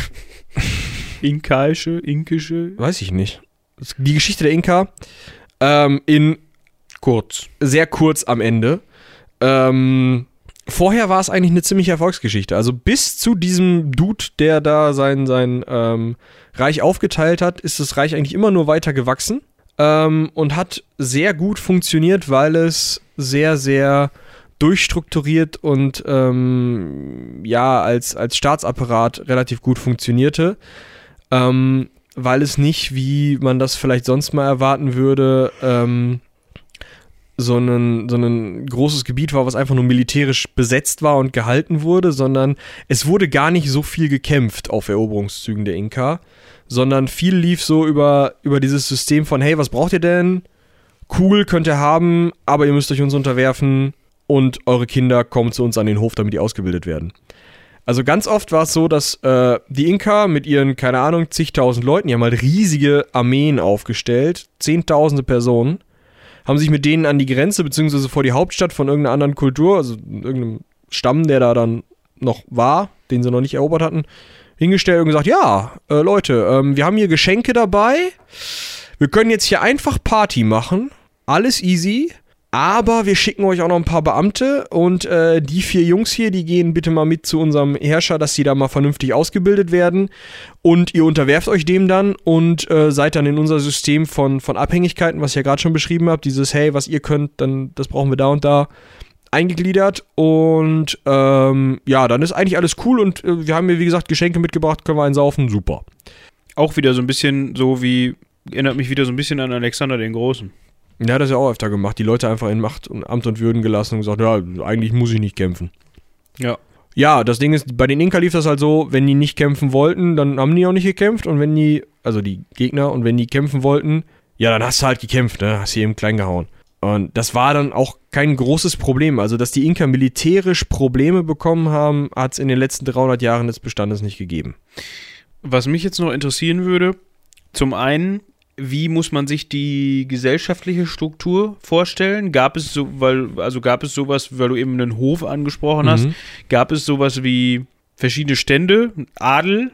Speaker 1: [laughs] Inkaische, inkische.
Speaker 2: weiß ich nicht, die Geschichte der Inka ähm, in
Speaker 1: Kurz.
Speaker 2: sehr kurz am Ende. Ähm, vorher war es eigentlich eine ziemliche Erfolgsgeschichte. Also bis zu diesem Dude, der da sein, sein ähm, Reich aufgeteilt hat, ist das Reich eigentlich immer nur weiter gewachsen ähm, und hat sehr gut funktioniert, weil es sehr, sehr durchstrukturiert und ähm, ja, als, als Staatsapparat relativ gut funktionierte. Ähm, weil es nicht, wie man das vielleicht sonst mal erwarten würde, ähm, so ein, so ein großes Gebiet war, was einfach nur militärisch besetzt war und gehalten wurde, sondern es wurde gar nicht so viel gekämpft auf Eroberungszügen der Inka, sondern viel lief so über, über dieses System von, hey, was braucht ihr denn? Cool könnt ihr haben, aber ihr müsst euch uns unterwerfen und eure Kinder kommen zu uns an den Hof, damit die ausgebildet werden. Also ganz oft war es so, dass äh, die Inka mit ihren, keine Ahnung, zigtausend Leuten, die haben halt riesige Armeen aufgestellt, zehntausende Personen, haben sich mit denen an die Grenze beziehungsweise vor die Hauptstadt von irgendeiner anderen Kultur, also irgendeinem Stamm, der da dann noch war, den sie noch nicht erobert hatten, hingestellt und gesagt, ja, äh, Leute, ähm, wir haben hier Geschenke dabei, wir können jetzt hier einfach Party machen, alles easy, aber wir schicken euch auch noch ein paar Beamte und äh, die vier Jungs hier, die gehen bitte mal mit zu unserem Herrscher, dass sie da mal vernünftig ausgebildet werden. Und ihr unterwerft euch dem dann und äh, seid dann in unser System von, von Abhängigkeiten, was ich ja gerade schon beschrieben habe, dieses Hey, was ihr könnt, dann das brauchen wir da und da eingegliedert und ähm, ja, dann ist eigentlich alles cool und äh, wir haben mir wie gesagt Geschenke mitgebracht, können wir einen saufen, super.
Speaker 1: Auch wieder so ein bisschen so wie, erinnert mich wieder so ein bisschen an Alexander den Großen.
Speaker 2: Ja, das hat er auch öfter gemacht, die Leute einfach in Macht und Amt und Würden gelassen und gesagt, ja, eigentlich muss ich nicht kämpfen.
Speaker 1: Ja.
Speaker 2: Ja, das Ding ist, bei den Inka lief das halt so, wenn die nicht kämpfen wollten, dann haben die auch nicht gekämpft und wenn die, also die Gegner, und wenn die kämpfen wollten, ja, dann hast du halt gekämpft, ne? Hast sie eben klein gehauen. Und das war dann auch kein großes Problem. Also, dass die Inka militärisch Probleme bekommen haben, hat es in den letzten 300 Jahren des Bestandes nicht gegeben.
Speaker 1: Was mich jetzt noch interessieren würde, zum einen, wie muss man sich die gesellschaftliche Struktur vorstellen? Gab es so, weil, also gab es sowas, weil du eben einen Hof angesprochen hast,
Speaker 2: Mhm.
Speaker 1: gab es sowas wie verschiedene Stände, Adel?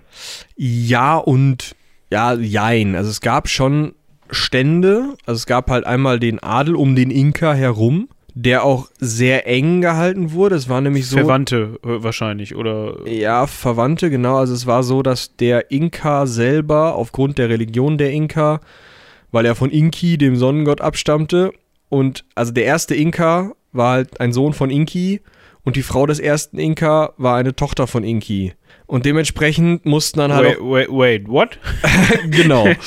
Speaker 2: Ja und ja, jein. Also es gab schon Stände. Also es gab halt einmal den Adel um den Inka herum, der auch sehr eng gehalten wurde. Es war nämlich so.
Speaker 1: Verwandte äh, wahrscheinlich, oder?
Speaker 2: Ja, Verwandte, genau. Also es war so, dass der Inka selber aufgrund der Religion der Inka, weil er von Inki, dem Sonnengott, abstammte, und also der erste Inka war halt ein Sohn von Inki und die Frau des ersten Inka war eine Tochter von Inki. Und dementsprechend mussten dann halt auch
Speaker 1: Wait, wait, wait, what? [laughs]
Speaker 2: genau. [laughs]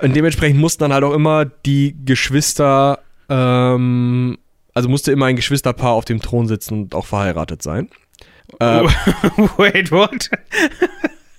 Speaker 2: Und dementsprechend mussten dann halt auch immer die Geschwister, ähm, also musste immer ein Geschwisterpaar auf dem Thron sitzen und auch verheiratet sein. Äh, [laughs]
Speaker 1: wait, what?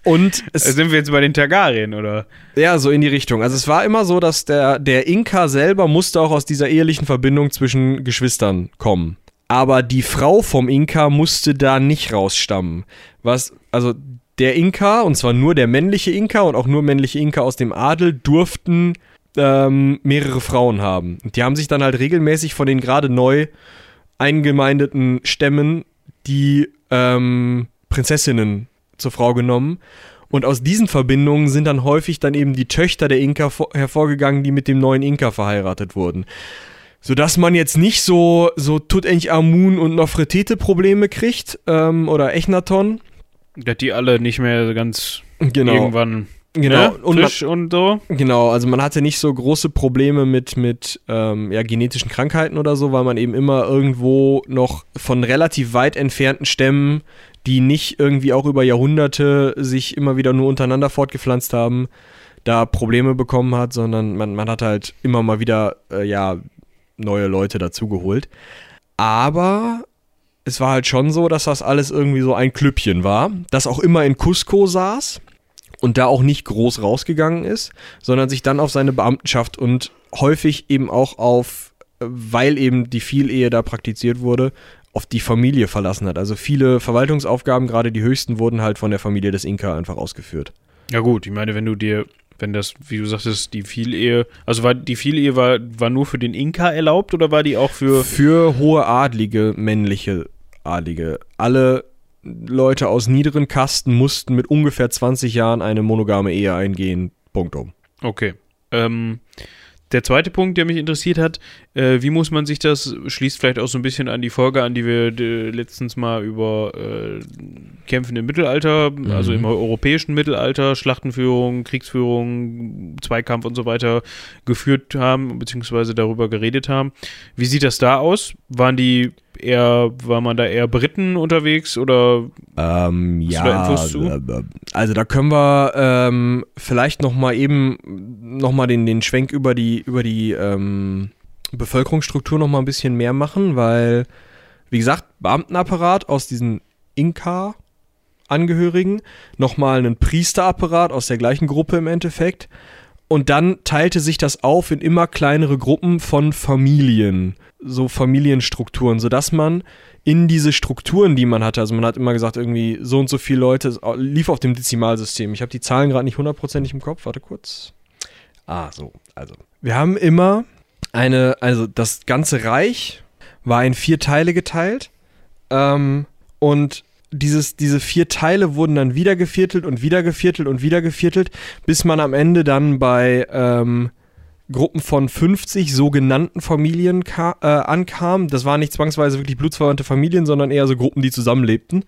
Speaker 2: und es,
Speaker 1: Sind wir jetzt bei den Targaryen, oder?
Speaker 2: ja, so in die Richtung. Also es war immer so, dass der, der Inka selber musste auch aus dieser ehelichen Verbindung zwischen Geschwistern kommen. Aber die Frau vom Inka musste da nicht rausstammen. Was, also der Inka, und zwar nur der männliche Inka und auch nur männliche Inka aus dem Adel, durften ähm, mehrere Frauen haben. Und die haben sich dann halt regelmäßig von den gerade neu eingemeindeten Stämmen die ähm, Prinzessinnen zur Frau genommen. Und aus diesen Verbindungen sind dann häufig dann eben die Töchter der Inka vor- hervorgegangen, die mit dem neuen Inka verheiratet wurden. Sodass man jetzt nicht so, so Tutanchamun und Nofretete Probleme kriegt, ähm, oder Echnaton.
Speaker 1: Dass die alle nicht mehr ganz
Speaker 2: Genau.
Speaker 1: irgendwann
Speaker 2: Genau.
Speaker 1: ne?
Speaker 2: Und man,
Speaker 1: und so.
Speaker 2: Genau, also man hatte nicht so große Probleme mit, mit ähm, ja, genetischen Krankheiten oder so, weil man eben immer irgendwo noch von relativ weit entfernten Stämmen, die nicht irgendwie auch über Jahrhunderte sich immer wieder nur untereinander fortgepflanzt haben, da Probleme bekommen hat, sondern man, man hat halt immer mal wieder, äh, ja, neue Leute dazugeholt. Aber es war halt schon so, dass das alles irgendwie so ein Klüppchen war, das auch immer in Cusco saß und da auch nicht groß rausgegangen ist, sondern sich dann auf seine Beamtenschaft und häufig eben auch auf weil eben die Vielehe da praktiziert wurde, auf die Familie verlassen hat. Also viele Verwaltungsaufgaben, gerade die höchsten, wurden halt von der Familie des Inka einfach ausgeführt.
Speaker 1: Ja gut, ich meine, wenn du dir, wenn das, wie du sagtest, die Vielehe, also war die Vielehe war, war nur für den Inka erlaubt oder war die auch für.
Speaker 2: Für hohe Adlige, männliche Adlige. Alle Leute aus niederen Kasten mussten mit ungefähr 20 Jahren eine monogame Ehe eingehen. Punktum.
Speaker 1: Okay. Ähm, der zweite Punkt, der mich interessiert hat, äh, wie muss man sich das, schließt vielleicht auch so ein bisschen an die Folge an, die wir letztens mal über äh, Kämpfen im Mittelalter, also im europäischen Mittelalter, Schlachtenführung, Kriegsführung, Zweikampf und so weiter geführt haben, beziehungsweise darüber geredet haben. Wie sieht das da aus? Waren die eher, war man da eher Briten unterwegs oder
Speaker 2: Ähm,
Speaker 1: Hast du
Speaker 2: ja,
Speaker 1: da Infos zu?
Speaker 2: äh, also da können wir ähm, vielleicht noch mal eben noch mal den, den Schwenk über die über die ähm, Bevölkerungsstruktur noch mal ein bisschen mehr machen, weil wie gesagt Beamtenapparat aus diesen Inka Angehörigen, noch mal einen Priesterapparat aus der gleichen Gruppe im Endeffekt und dann teilte sich das auf in immer kleinere Gruppen von Familien, so Familienstrukturen, sodass man in diese Strukturen, die man hatte, also man hat immer gesagt, irgendwie so und so viele Leute, es lief auf dem Dezimalsystem. Ich habe die Zahlen gerade nicht hundertprozentig im Kopf, warte kurz. Ah, so, also. Wir haben immer eine, also das ganze Reich war in vier Teile geteilt ähm, und dieses, diese vier Teile wurden dann wieder geviertelt und wieder geviertelt und wieder geviertelt, bis man am Ende dann bei ähm, Gruppen von 50 sogenannten Familien äh, ankam. Das waren nicht zwangsweise wirklich blutsverwandte Familien, sondern eher so Gruppen, die zusammenlebten.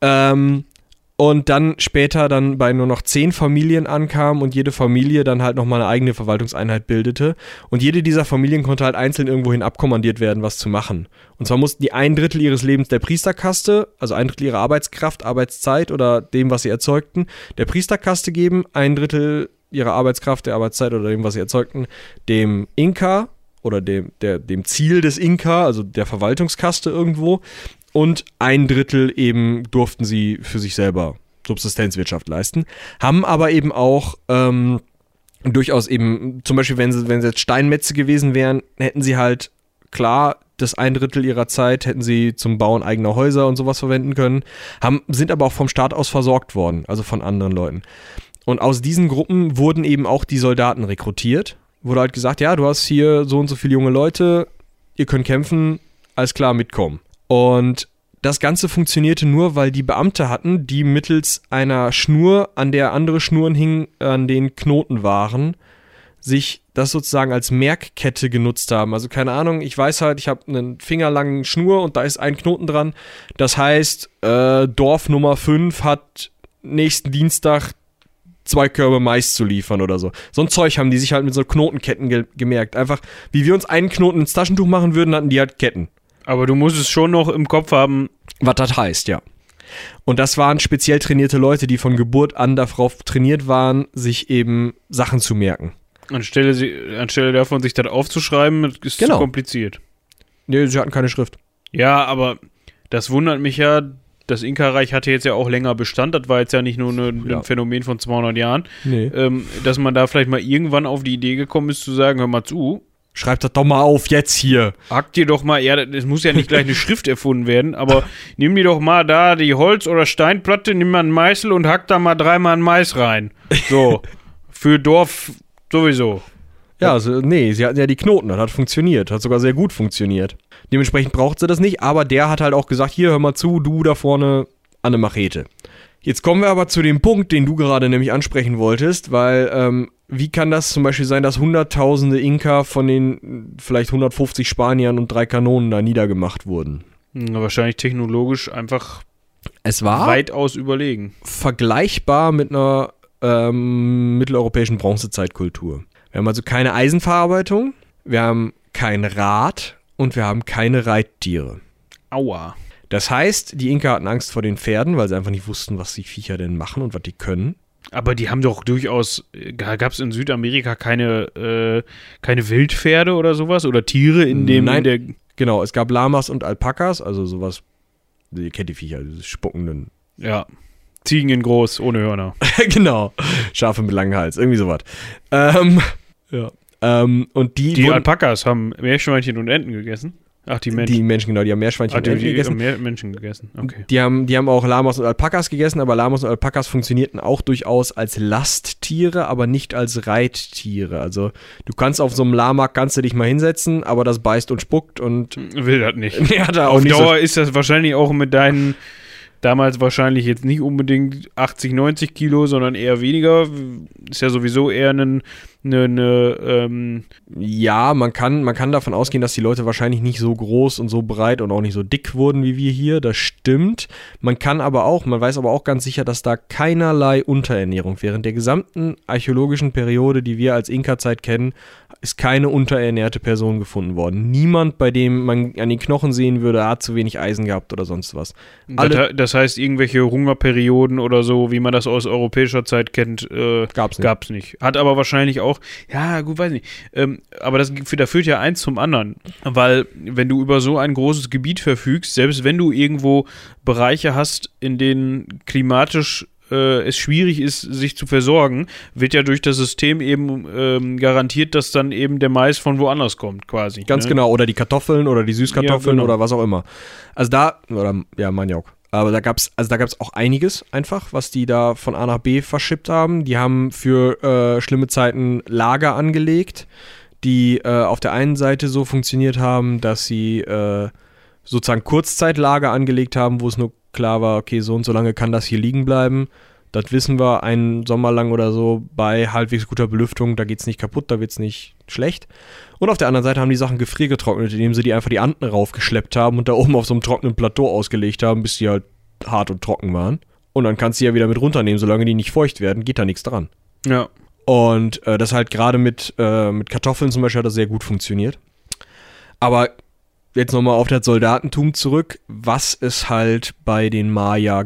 Speaker 2: Ähm, und dann später dann bei nur noch 10 Familien ankam und jede Familie dann halt nochmal eine eigene Verwaltungseinheit bildete. Und jede dieser Familien konnte halt einzeln irgendwohin abkommandiert werden, was zu machen. Und zwar mussten die ein Drittel ihres Lebens der Priesterkaste, also ein Drittel ihrer Arbeitskraft, Arbeitszeit oder dem, was sie erzeugten, der Priesterkaste geben, ein Drittel ihrer Arbeitskraft, der Arbeitszeit oder dem, was sie erzeugten, dem Inka oder dem, der, dem Ziel des Inka, also der Verwaltungskaste irgendwo. Und ein Drittel eben durften sie für sich selber Subsistenzwirtschaft leisten. Haben aber eben auch ähm, durchaus eben, zum Beispiel, wenn sie, wenn sie jetzt Steinmetze gewesen wären, hätten sie halt klar das ein Drittel ihrer Zeit hätten sie zum Bauen eigener Häuser und sowas verwenden können, haben, sind aber auch vom Staat aus versorgt worden, also von anderen Leuten. Und aus diesen Gruppen wurden eben auch die Soldaten rekrutiert. Wurde halt gesagt, ja, du hast hier so und so viele junge Leute, ihr könnt kämpfen, alles klar, mitkommen. Und das Ganze funktionierte nur, weil die Beamte hatten, die mittels einer Schnur, an der andere Schnuren hingen, an den Knoten waren, sich das sozusagen als Merkkette genutzt haben. Also keine Ahnung, ich weiß halt, ich habe einen fingerlangen Schnur und da ist ein Knoten dran. Das heißt, äh, Dorf Nummer 5 hat nächsten Dienstag zwei Körbe Mais zu liefern oder so. So ein Zeug haben die sich halt mit so Knotenketten ge gemerkt. Einfach, wie wir uns einen Knoten ins Taschentuch machen würden, hatten die halt Ketten.
Speaker 1: Aber du musst es schon noch im Kopf haben.
Speaker 2: Was das heißt, ja. Und das waren speziell trainierte Leute, die von Geburt an darauf trainiert waren, sich eben Sachen zu merken.
Speaker 1: Anstelle, sie, anstelle davon, sich das aufzuschreiben, ist
Speaker 2: Genau.
Speaker 1: zu kompliziert.
Speaker 2: Nee, sie hatten keine Schrift.
Speaker 1: Ja, aber das wundert mich ja. Das Inka-Reich hatte jetzt ja auch länger Bestand. Das war jetzt ja nicht nur eine,
Speaker 2: Ja.
Speaker 1: ein Phänomen von 200 Jahren.
Speaker 2: Nee.
Speaker 1: Ähm, dass man da vielleicht mal irgendwann auf die Idee gekommen ist, zu sagen: Hör mal zu,
Speaker 2: Schreib das doch mal auf, jetzt hier.
Speaker 1: hack dir doch mal, ja, es muss ja nicht gleich eine Schrift [laughs] erfunden werden, aber nimm dir doch mal da die Holz- oder Steinplatte, nimm mal einen Meißel und hack da mal dreimal einen Mais rein. So. [laughs] Für Dorf sowieso.
Speaker 2: Ja, also, nee, sie hatten ja die Knoten, das hat funktioniert, hat sogar sehr gut funktioniert. Dementsprechend braucht sie das nicht, aber der hat halt auch gesagt, hier, hör mal zu, du da vorne an eine Machete. Jetzt kommen wir aber zu dem Punkt, den du gerade nämlich ansprechen wolltest, weil ähm, wie kann das zum Beispiel sein, dass hunderttausende Inka von den vielleicht 150 Spaniern und drei Kanonen da niedergemacht wurden?
Speaker 1: Hm, wahrscheinlich technologisch einfach
Speaker 2: Es war
Speaker 1: weitaus überlegen.
Speaker 2: vergleichbar mit einer ähm, mitteleuropäischen Bronzezeitkultur. Wir haben also keine Eisenverarbeitung, wir haben kein Rad und wir haben keine Reittiere.
Speaker 1: Aua.
Speaker 2: Das heißt, die Inka hatten Angst vor den Pferden, weil sie einfach nicht wussten, was die Viecher denn machen und was die können.
Speaker 1: Aber die haben doch durchaus, gab es in Südamerika keine, äh, keine Wildpferde oder sowas? Oder Tiere in dem,
Speaker 2: Nein.
Speaker 1: in der,
Speaker 2: Genau, es gab Lamas und Alpakas, also sowas, ihr kennt die Viecher, diese spuckenden.
Speaker 1: ja, Ziegen in groß, ohne Hörner. [laughs]
Speaker 2: genau, Schafe mit langem Hals, irgendwie sowas. Ähm, ja. Ähm, und die,
Speaker 1: Die
Speaker 2: wurden-
Speaker 1: Alpakas haben Meerschweinchen und Enten gegessen. Ach, die Menschen.
Speaker 2: die Menschen, genau, die haben Meerschweinchen und
Speaker 1: die, die
Speaker 2: gegessen.
Speaker 1: mehr Menschen gegessen. Okay.
Speaker 2: Die haben, die haben auch Lamas und Alpakas gegessen, aber Lamas und Alpakas funktionierten auch durchaus als Lasttiere, aber nicht als Reittiere. Also du kannst auf so einem Lama, kannst du dich mal hinsetzen, aber das beißt und spuckt und
Speaker 1: Will das nicht. [laughs]
Speaker 2: ja, da auch
Speaker 1: Auf Dauer ist das wahrscheinlich auch mit deinen, damals wahrscheinlich jetzt nicht unbedingt 80, 90 Kilo, sondern eher weniger. Ist ja sowieso eher ein, eine, eine ähm.
Speaker 2: Ja, man kann, man kann davon ausgehen, dass die Leute wahrscheinlich nicht so groß und so breit und auch nicht so dick wurden wie wir hier. Das stimmt. Man kann aber auch, man weiß aber auch ganz sicher, dass da keinerlei Unterernährung während der gesamten archäologischen Periode, die wir als Inka-Zeit kennen, ist keine unterernährte Person gefunden worden. Niemand, bei dem man an den Knochen sehen würde, hat zu wenig Eisen gehabt oder sonst was. Alle-
Speaker 1: das, heißt, irgendwelche Hungerperioden oder so, wie man das aus europäischer Zeit kennt, äh,
Speaker 2: Gab's nicht.
Speaker 1: gab's nicht. Hat aber wahrscheinlich auch, ja, gut, weiß nicht. Ähm, aber das da führt ja eins zum anderen. Weil, wenn du über so ein großes Gebiet verfügst, selbst wenn du irgendwo Bereiche hast, in denen klimatisch äh, es schwierig ist, sich zu versorgen, wird ja durch das System eben ähm, garantiert, dass dann eben der Mais von woanders kommt, quasi.
Speaker 2: Ganz
Speaker 1: ne?
Speaker 2: genau. Oder die Kartoffeln oder die Süßkartoffeln
Speaker 1: Ja, genau.
Speaker 2: oder was auch immer. Also da, oder ja, Maniok. Aber da gab's, also da gab's auch einiges einfach, was die da von A nach B verschippt haben. Die haben für äh, schlimme Zeiten Lager angelegt, die äh, auf der einen Seite so funktioniert haben, dass sie äh, sozusagen Kurzzeitlager angelegt haben, wo es nur klar war, okay, so und so lange kann das hier liegen bleiben. Das wissen wir einen Sommer lang oder so bei halbwegs guter Belüftung, da geht's nicht kaputt, da wird's nicht schlecht. Und auf der anderen Seite haben die Sachen gefriergetrocknet, indem sie die einfach die Anden raufgeschleppt haben und da oben auf so einem trockenen Plateau ausgelegt haben, bis die halt hart und trocken waren. Und dann kannst du die ja wieder mit runternehmen, solange die nicht feucht werden, geht da nichts dran.
Speaker 1: Ja.
Speaker 2: Und äh, das halt gerade mit, äh, mit Kartoffeln zum Beispiel hat das sehr gut funktioniert. Aber jetzt nochmal auf das Soldatentum zurück, was es halt bei den Maya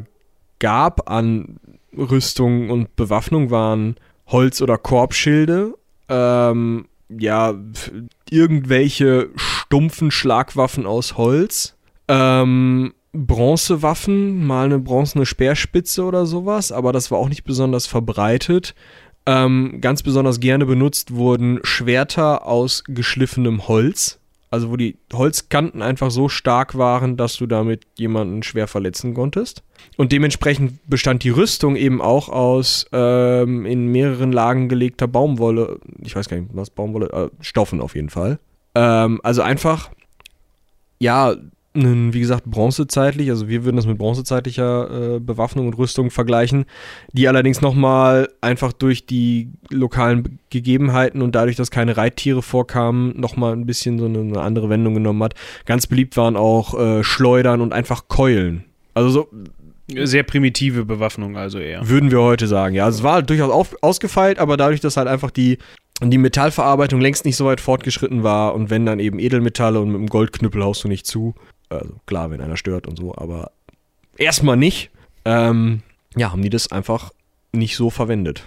Speaker 2: gab an Rüstung und Bewaffnung waren Holz- oder Korbschilde, ähm, ja, irgendwelche stumpfen Schlagwaffen aus Holz, ähm, Bronzewaffen, mal eine bronzene Speerspitze oder sowas, aber das war auch nicht besonders verbreitet. Ähm, ganz besonders gerne benutzt wurden Schwerter aus geschliffenem Holz. Also wo die Holzkanten einfach so stark waren, dass du damit jemanden schwer verletzen konntest. Und dementsprechend bestand die Rüstung eben auch aus ähm, in mehreren Lagen gelegter Baumwolle. Ich weiß gar nicht, was Baumwolle, äh, Stoffen auf jeden Fall. Ähm, also einfach, ja, wie gesagt, bronzezeitlich, also wir würden das mit bronzezeitlicher äh, Bewaffnung und Rüstung vergleichen, die allerdings nochmal einfach durch die lokalen Be- Gegebenheiten und dadurch, dass keine Reittiere vorkamen, nochmal ein bisschen so eine, eine andere Wendung genommen hat. Ganz beliebt waren auch äh, Schleudern und einfach Keulen. Also so
Speaker 1: Sehr primitive Bewaffnung also eher.
Speaker 2: würden wir heute sagen. Ja, also es war halt durchaus auf, ausgefeilt, aber dadurch, dass halt einfach die, die Metallverarbeitung längst nicht so weit fortgeschritten war und wenn dann eben Edelmetalle und mit dem Goldknüppel haust du nicht zu. Also klar, wenn einer stört und so, aber erstmal nicht. Ähm, ja, haben die das einfach nicht so verwendet.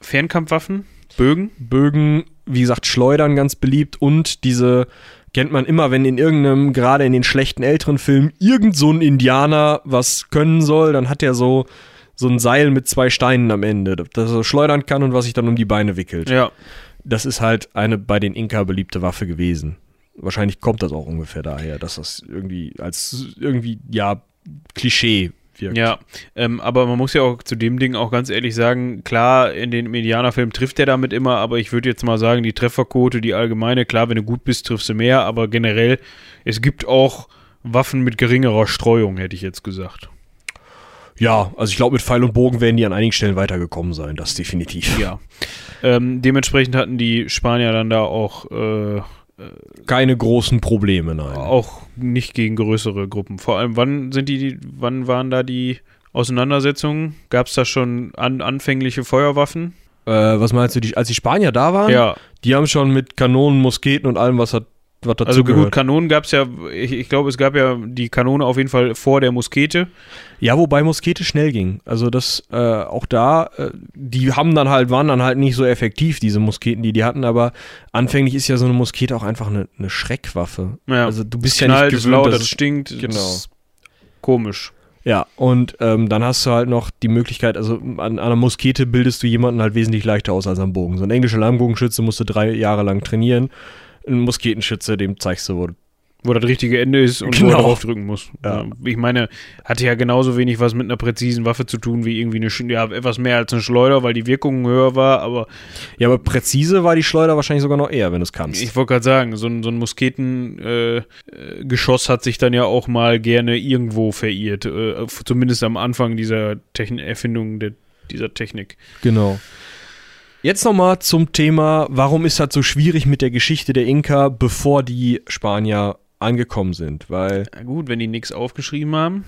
Speaker 1: Fernkampfwaffen, Bögen.
Speaker 2: Bögen, wie gesagt, Schleudern ganz beliebt und diese kennt man immer, wenn in irgendeinem, gerade in den schlechten älteren Filmen, irgend so ein Indianer was können soll, dann hat er so, so ein Seil mit zwei Steinen am Ende, das er schleudern kann und was sich dann um die Beine wickelt.
Speaker 1: Ja.
Speaker 2: Das ist halt eine bei den Inka beliebte Waffe gewesen. Wahrscheinlich kommt das auch ungefähr daher, dass das irgendwie als irgendwie, ja, Klischee wirkt.
Speaker 1: Ja, ähm, aber man muss ja auch zu dem Ding auch ganz ehrlich sagen, klar, in den Indianerfilmen trifft er damit immer, aber ich würde jetzt mal sagen, die Trefferquote, die allgemeine, klar, wenn du gut bist, triffst du mehr, aber generell, es gibt auch Waffen mit geringerer Streuung, hätte ich jetzt gesagt.
Speaker 2: Ja, also ich glaube, mit Pfeil und Bogen werden die an einigen Stellen weitergekommen sein, das definitiv.
Speaker 1: Ja. ähm, dementsprechend hatten die Spanier dann da auch, äh,
Speaker 2: Keine großen Probleme, nein.
Speaker 1: auch nicht gegen größere Gruppen. Vor allem, wann sind die, wann waren da die Auseinandersetzungen? Gab es da schon an, anfängliche Feuerwaffen?
Speaker 2: Äh, was meinst du, die, als die Spanier da waren?
Speaker 1: Ja,
Speaker 2: Die haben schon mit Kanonen, Musketen und allem, was, hat, was dazu
Speaker 1: Also gut,
Speaker 2: gehört.
Speaker 1: Kanonen gab es ja, ich, ich glaube, es gab ja die Kanone auf jeden Fall vor der Muskete.
Speaker 2: Ja, wobei Muskete schnell ging. Also das, äh, auch da, äh, die haben dann halt, waren dann halt nicht so effektiv, diese Musketen, die die hatten, aber anfänglich ist ja so eine Muskete auch einfach eine, eine Schreckwaffe.
Speaker 1: Ja.
Speaker 2: Also du bist
Speaker 1: Es
Speaker 2: ja
Speaker 1: knallt,
Speaker 2: nicht gewöhnt,
Speaker 1: laut, das
Speaker 2: es-
Speaker 1: stinkt.
Speaker 2: Genau.
Speaker 1: Das ist komisch.
Speaker 2: Ja, und ähm, dann hast du halt noch die Möglichkeit, also an, an einer Muskete bildest du jemanden halt wesentlich leichter aus als am Bogen. So ein englischer Langbogenschütze musst du drei Jahre lang trainieren. Ein Musketenschütze, dem zeigst du, wo
Speaker 1: wo das richtige Ende ist und wo
Speaker 2: Genau.
Speaker 1: er drauf drücken muss.
Speaker 2: Ja.
Speaker 1: Ich meine, hatte ja genauso wenig was mit einer präzisen Waffe zu tun wie irgendwie eine, ja, etwas mehr als eine Schleuder, weil die Wirkung höher war, aber
Speaker 2: Ja, aber präzise war die Schleuder wahrscheinlich sogar noch eher, wenn du es kannst.
Speaker 1: ich wollte gerade sagen, so ein, so ein Musketengeschoss äh, äh, hat sich dann ja auch mal gerne irgendwo verirrt, äh, zumindest am Anfang dieser Techn Erfindung der, dieser Technik.
Speaker 2: Genau. Jetzt nochmal zum Thema, warum ist das so schwierig mit der Geschichte der Inka, bevor die Spanier angekommen sind? Weil,
Speaker 1: Na gut, wenn die nichts aufgeschrieben haben.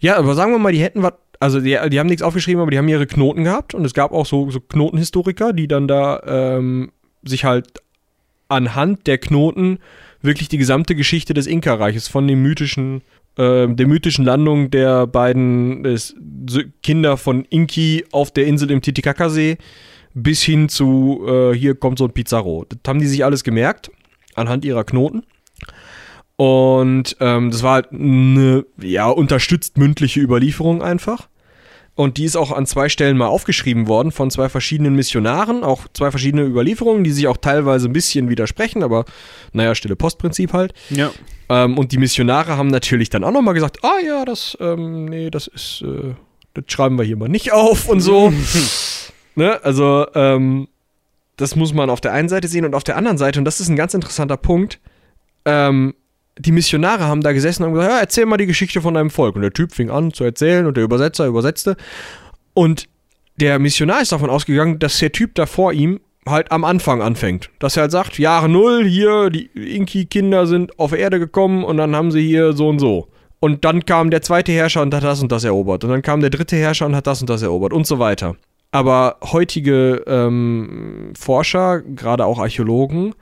Speaker 2: ja, aber sagen wir mal, die hätten was, also die, die haben nichts aufgeschrieben, aber die haben ihre Knoten gehabt und es gab auch so, so Knotenhistoriker, die dann da ähm, sich halt anhand der Knoten wirklich die gesamte Geschichte des Inka-Reiches von dem mythischen, äh, der mythischen Landung der beiden Kinder von Inki auf der Insel im Titicacasee bis hin zu äh, hier kommt so ein Pizarro. Das haben die sich alles gemerkt anhand ihrer Knoten. Und ähm, das war halt eine ja, unterstützt mündliche Überlieferung einfach. Und die ist auch an zwei Stellen mal aufgeschrieben worden von zwei verschiedenen Missionaren, auch zwei verschiedene Überlieferungen, die sich auch teilweise ein bisschen widersprechen, aber naja, stille Postprinzip halt.
Speaker 1: Ja.
Speaker 2: Ähm, und die Missionare haben natürlich dann auch nochmal gesagt, ah ja, das, ähm, nee, das ist, äh, das schreiben wir hier mal nicht auf und so. [laughs] ne? Also, ähm, das muss man auf der einen Seite sehen und auf der anderen Seite, und das ist ein ganz interessanter Punkt, ähm, die Missionare haben da gesessen und haben gesagt, ja, erzähl mal die Geschichte von deinem Volk. Und der Typ fing an zu erzählen und der Übersetzer übersetzte. Und der Missionar ist davon ausgegangen, dass der Typ da vor ihm halt am Anfang anfängt. Dass er halt sagt, Jahre Null, hier, die Inki-Kinder sind auf Erde gekommen und dann haben sie hier so und so. Und dann kam der zweite Herrscher und hat das und das erobert. Und dann kam der dritte Herrscher und hat das und das erobert und so weiter. Aber heutige ähm, Forscher, gerade auch Archäologen,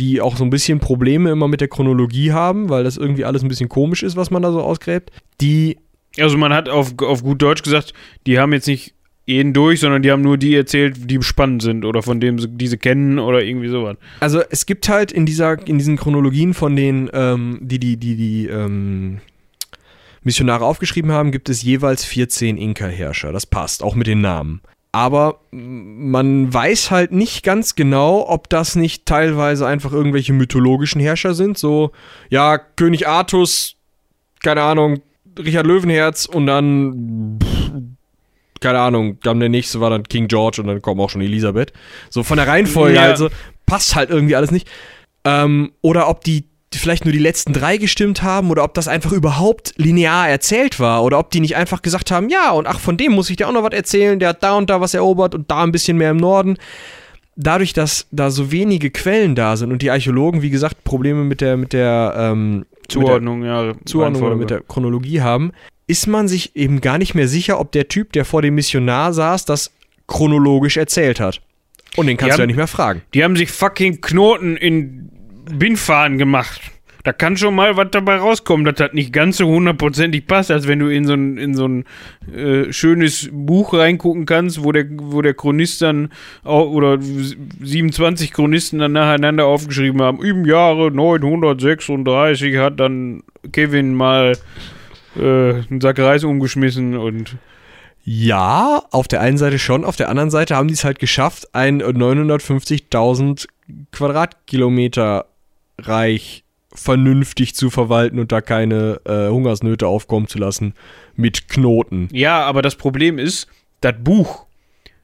Speaker 2: die auch so ein bisschen Probleme immer mit der Chronologie haben, weil das irgendwie alles ein bisschen komisch ist, was man da so ausgräbt, die
Speaker 1: Also man hat auf, auf gut Deutsch gesagt, die haben jetzt nicht jeden durch, sondern die haben nur die erzählt, die spannend sind oder von denen sie diese kennen oder irgendwie sowas.
Speaker 2: Also es gibt halt in dieser, in diesen Chronologien von den, ähm, die die, die, die ähm, Missionare aufgeschrieben haben, gibt es jeweils 14 Inka-Herrscher. Das passt, auch mit den Namen. Aber man weiß halt nicht ganz genau, ob das nicht teilweise einfach irgendwelche mythologischen Herrscher sind. So, ja, König Artus, keine Ahnung, Richard Löwenherz und dann, pff, keine Ahnung, dann der nächste war dann King George und dann kommt auch schon Elisabeth. So von der Reihenfolge,
Speaker 1: Ja.
Speaker 2: also passt halt irgendwie alles nicht. Ähm, oder ob die vielleicht nur die letzten drei gestimmt haben oder ob das einfach überhaupt linear erzählt war oder ob die nicht einfach gesagt haben, ja, und ach, von dem muss ich dir auch noch was erzählen, der hat da und da was erobert und da ein bisschen mehr im Norden. Dadurch, dass da so wenige Quellen da sind und die Archäologen, wie gesagt, Probleme mit der, mit der ähm,
Speaker 1: Zuordnung, ja.
Speaker 2: mit der Zuordnung oder mit der Chronologie haben, ist man sich eben gar nicht mehr sicher, ob der Typ, der vor dem Missionar saß, das chronologisch erzählt hat. Und den kannst
Speaker 1: Die
Speaker 2: du ja
Speaker 1: haben-
Speaker 2: nicht mehr fragen.
Speaker 1: Die haben sich fucking Knoten in Bindfaden gemacht. Da kann schon mal was dabei rauskommen, dass das nicht ganz so hundertprozentig passt, als wenn du in so ein, in so ein äh, schönes Buch reingucken kannst, wo der, wo der Chronist dann oder 27 Chronisten dann nacheinander aufgeschrieben haben, im Jahre 936 hat dann Kevin mal äh, einen Sack Reis umgeschmissen und
Speaker 2: Ja, auf der einen Seite schon, auf der anderen Seite haben die es halt geschafft, ein 950.000 Quadratkilometer Reich vernünftig zu verwalten und da keine äh, Hungersnöte aufkommen zu lassen mit Knoten.
Speaker 1: Ja, aber das Problem ist, das Buch,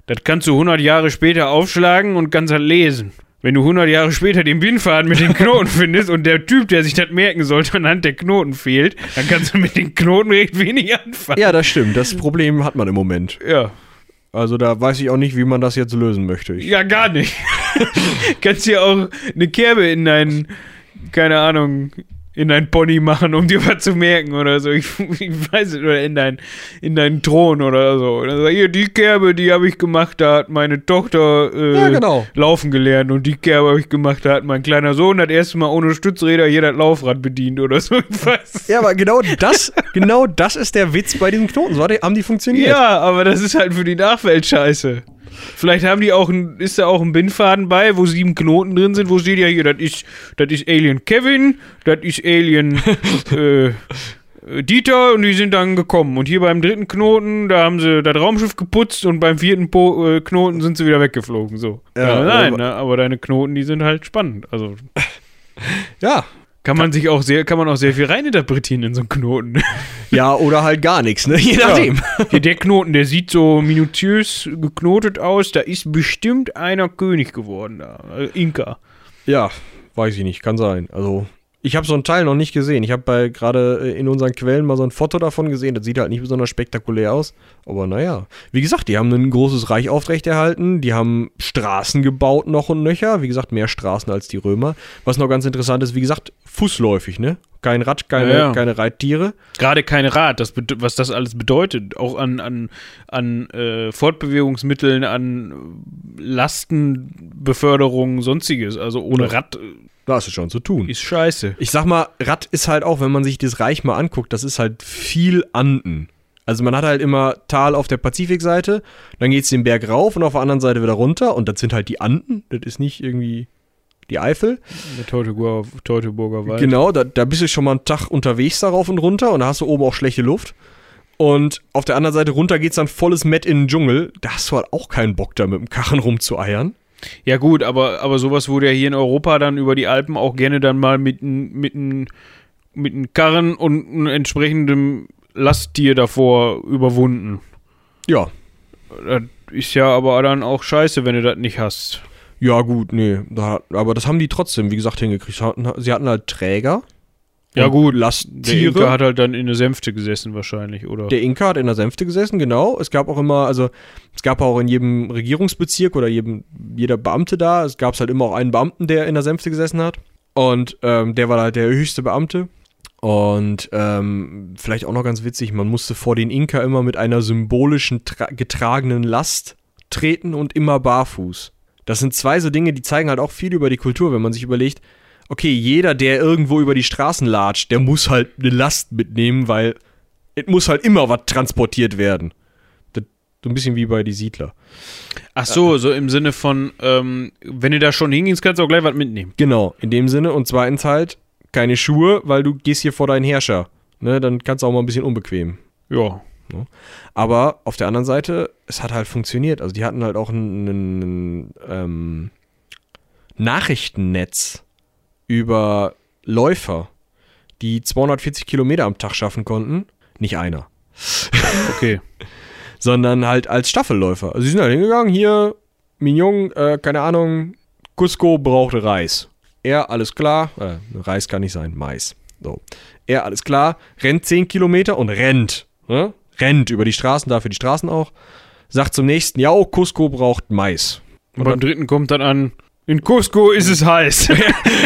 Speaker 1: das kannst du 100 Jahre später aufschlagen und kannst halt lesen. Wenn du 100 Jahre später den Bindfaden mit den Knoten [laughs] findest und der Typ, der sich das merken sollte, [laughs] anhand der Knoten fehlt, dann kannst du mit den Knoten recht wenig anfangen.
Speaker 2: Ja, das stimmt. Das Problem hat man im Moment.
Speaker 1: Ja,
Speaker 2: Also da weiß ich auch nicht, wie man das jetzt lösen möchte. Ich,
Speaker 1: ja gar nicht. [laughs] kannst dir auch eine Kerbe in deinen, keine Ahnung, in dein Pony machen, um dir was zu merken oder so. Ich, ich weiß es, oder in dein, in deinen Thron oder so. Oder so. Hier, die Kerbe, die habe ich gemacht, da hat meine Tochter äh,
Speaker 2: Ja, genau.
Speaker 1: laufen gelernt und die Kerbe habe ich gemacht, da hat mein kleiner Sohn das erste Mal ohne Stützräder hier das Laufrad bedient oder so. Ich weiß.
Speaker 2: Ja, aber genau [laughs] das, genau das ist der Witz bei diesen Knoten. So haben die funktioniert.
Speaker 1: Ja, aber das ist halt für die Nachwelt scheiße. Vielleicht haben die auch ein, ist da auch ein Bindfaden bei, wo sieben Knoten drin sind, wo steht ja hier, das ist, das ist Alien Kevin, das ist Alien [laughs] äh, äh, Dieter und die sind dann gekommen. Und hier beim dritten Knoten, da haben sie das Raumschiff geputzt und beim vierten po äh, Knoten sind sie wieder weggeflogen. So.
Speaker 2: Ja,
Speaker 1: nein,
Speaker 2: aber-
Speaker 1: ne? aber deine Knoten, die sind halt spannend. Also
Speaker 2: Ja.
Speaker 1: Kann man sich auch sehr, kann man auch sehr viel reininterpretieren in so einen Knoten. [laughs]
Speaker 2: Ja, oder halt gar nichts, ne? Je nachdem.
Speaker 1: Hier, der Knoten, der sieht so minutiös geknotet aus. Da ist bestimmt einer König geworden da. Äh, Inka.
Speaker 2: Ja, weiß ich nicht, kann sein. Also, ich habe so einen Teil noch nicht gesehen. Ich habe gerade äh, in unseren Quellen mal so ein Foto davon gesehen. Das sieht halt nicht besonders spektakulär aus. Aber naja. Wie gesagt, die haben ein großes Reich aufrechterhalten. Die haben Straßen gebaut noch und nöcher. Wie gesagt, mehr Straßen als die Römer. Was noch ganz interessant ist, wie gesagt, fußläufig, ne? Kein Rad, keine,
Speaker 1: Ja, ja.
Speaker 2: keine Reittiere.
Speaker 1: Gerade keine Rad, das, was das alles bedeutet, auch an, an, an äh, Fortbewegungsmitteln, an Lastenbeförderung, sonstiges. Also ohne
Speaker 2: Ja.
Speaker 1: Rad äh,
Speaker 2: Da hast du schon zu tun.
Speaker 1: ist scheiße.
Speaker 2: Ich sag mal, Rad ist halt auch, wenn man sich das Reich mal anguckt, das ist halt viel Anden. Also man hat halt immer Tal auf der Pazifikseite, dann geht's den Berg rauf und auf der anderen Seite wieder runter und das sind halt die Anden, das ist nicht irgendwie die Eifel.
Speaker 1: Der Teutoburger, Teutoburger Wald.
Speaker 2: Genau, da, da bist du schon mal einen Tag unterwegs da rauf und runter und da hast du oben auch schlechte Luft. Und auf der anderen Seite runter geht's dann volles Met in den Dschungel. Da hast du halt auch keinen Bock, da mit dem Karren rumzueiern.
Speaker 1: Ja gut, aber, aber sowas wurde ja hier in Europa dann über die Alpen auch gerne dann mal mit einem mit n- mit n Karren und einem entsprechendem Lasttier davor überwunden.
Speaker 2: Ja,
Speaker 1: Das ist ja aber dann auch scheiße, wenn du das nicht hast.
Speaker 2: Ja gut, nee. Da, aber das haben die trotzdem, wie gesagt, hingekriegt. Sie hatten, sie hatten halt Träger.
Speaker 1: Ja gut, Der
Speaker 2: Lasttiere.
Speaker 1: Inka hat halt dann in der Sänfte gesessen wahrscheinlich, oder?
Speaker 2: Der Inka hat in der Sänfte gesessen, genau. Es gab auch immer, also es gab auch in jedem Regierungsbezirk oder jedem, jeder Beamte da, es gab halt immer auch einen Beamten, der in der Sänfte gesessen hat. Und ähm, der war halt der höchste Beamte. Und ähm, vielleicht auch noch ganz witzig, man musste vor den Inka immer mit einer symbolischen tra getragenen Last treten und immer barfuß. Das sind zwei so Dinge, die zeigen halt auch viel über die Kultur, wenn man sich überlegt, okay, jeder, der irgendwo über die Straßen latscht, der muss halt eine Last mitnehmen, weil es muss halt immer was transportiert werden. Das, so ein bisschen wie bei die Siedler.
Speaker 1: Ach so, so im Sinne von, ähm, wenn du da schon hingehst, kannst du auch gleich was mitnehmen.
Speaker 2: Genau, in dem Sinne. Und zweitens halt keine Schuhe, weil du gehst hier vor deinen Herrscher. Ne, dann kannst du auch mal ein bisschen unbequem.
Speaker 1: Ja.
Speaker 2: Aber auf der anderen Seite, es hat halt funktioniert. Also die hatten halt auch ein, ähm, Nachrichtennetz über Läufer, die 240 Kilometer am Tag schaffen konnten. Nicht einer. [laughs]
Speaker 1: Okay.
Speaker 2: sondern halt als Staffelläufer. Also sie sind halt hingegangen, hier, Mignon, äh, keine Ahnung, Cusco braucht Reis. Er, alles klar, äh, Reis kann nicht sein, Mais. So. Er, alles klar, rennt 10 Kilometer und rennt. Ne? Rennt über die Straßen, dafür die Straßen auch. Sagt zum nächsten, ja, oh, Cusco braucht Mais.
Speaker 1: Und beim dritten kommt dann an, in Cusco ist es heiß.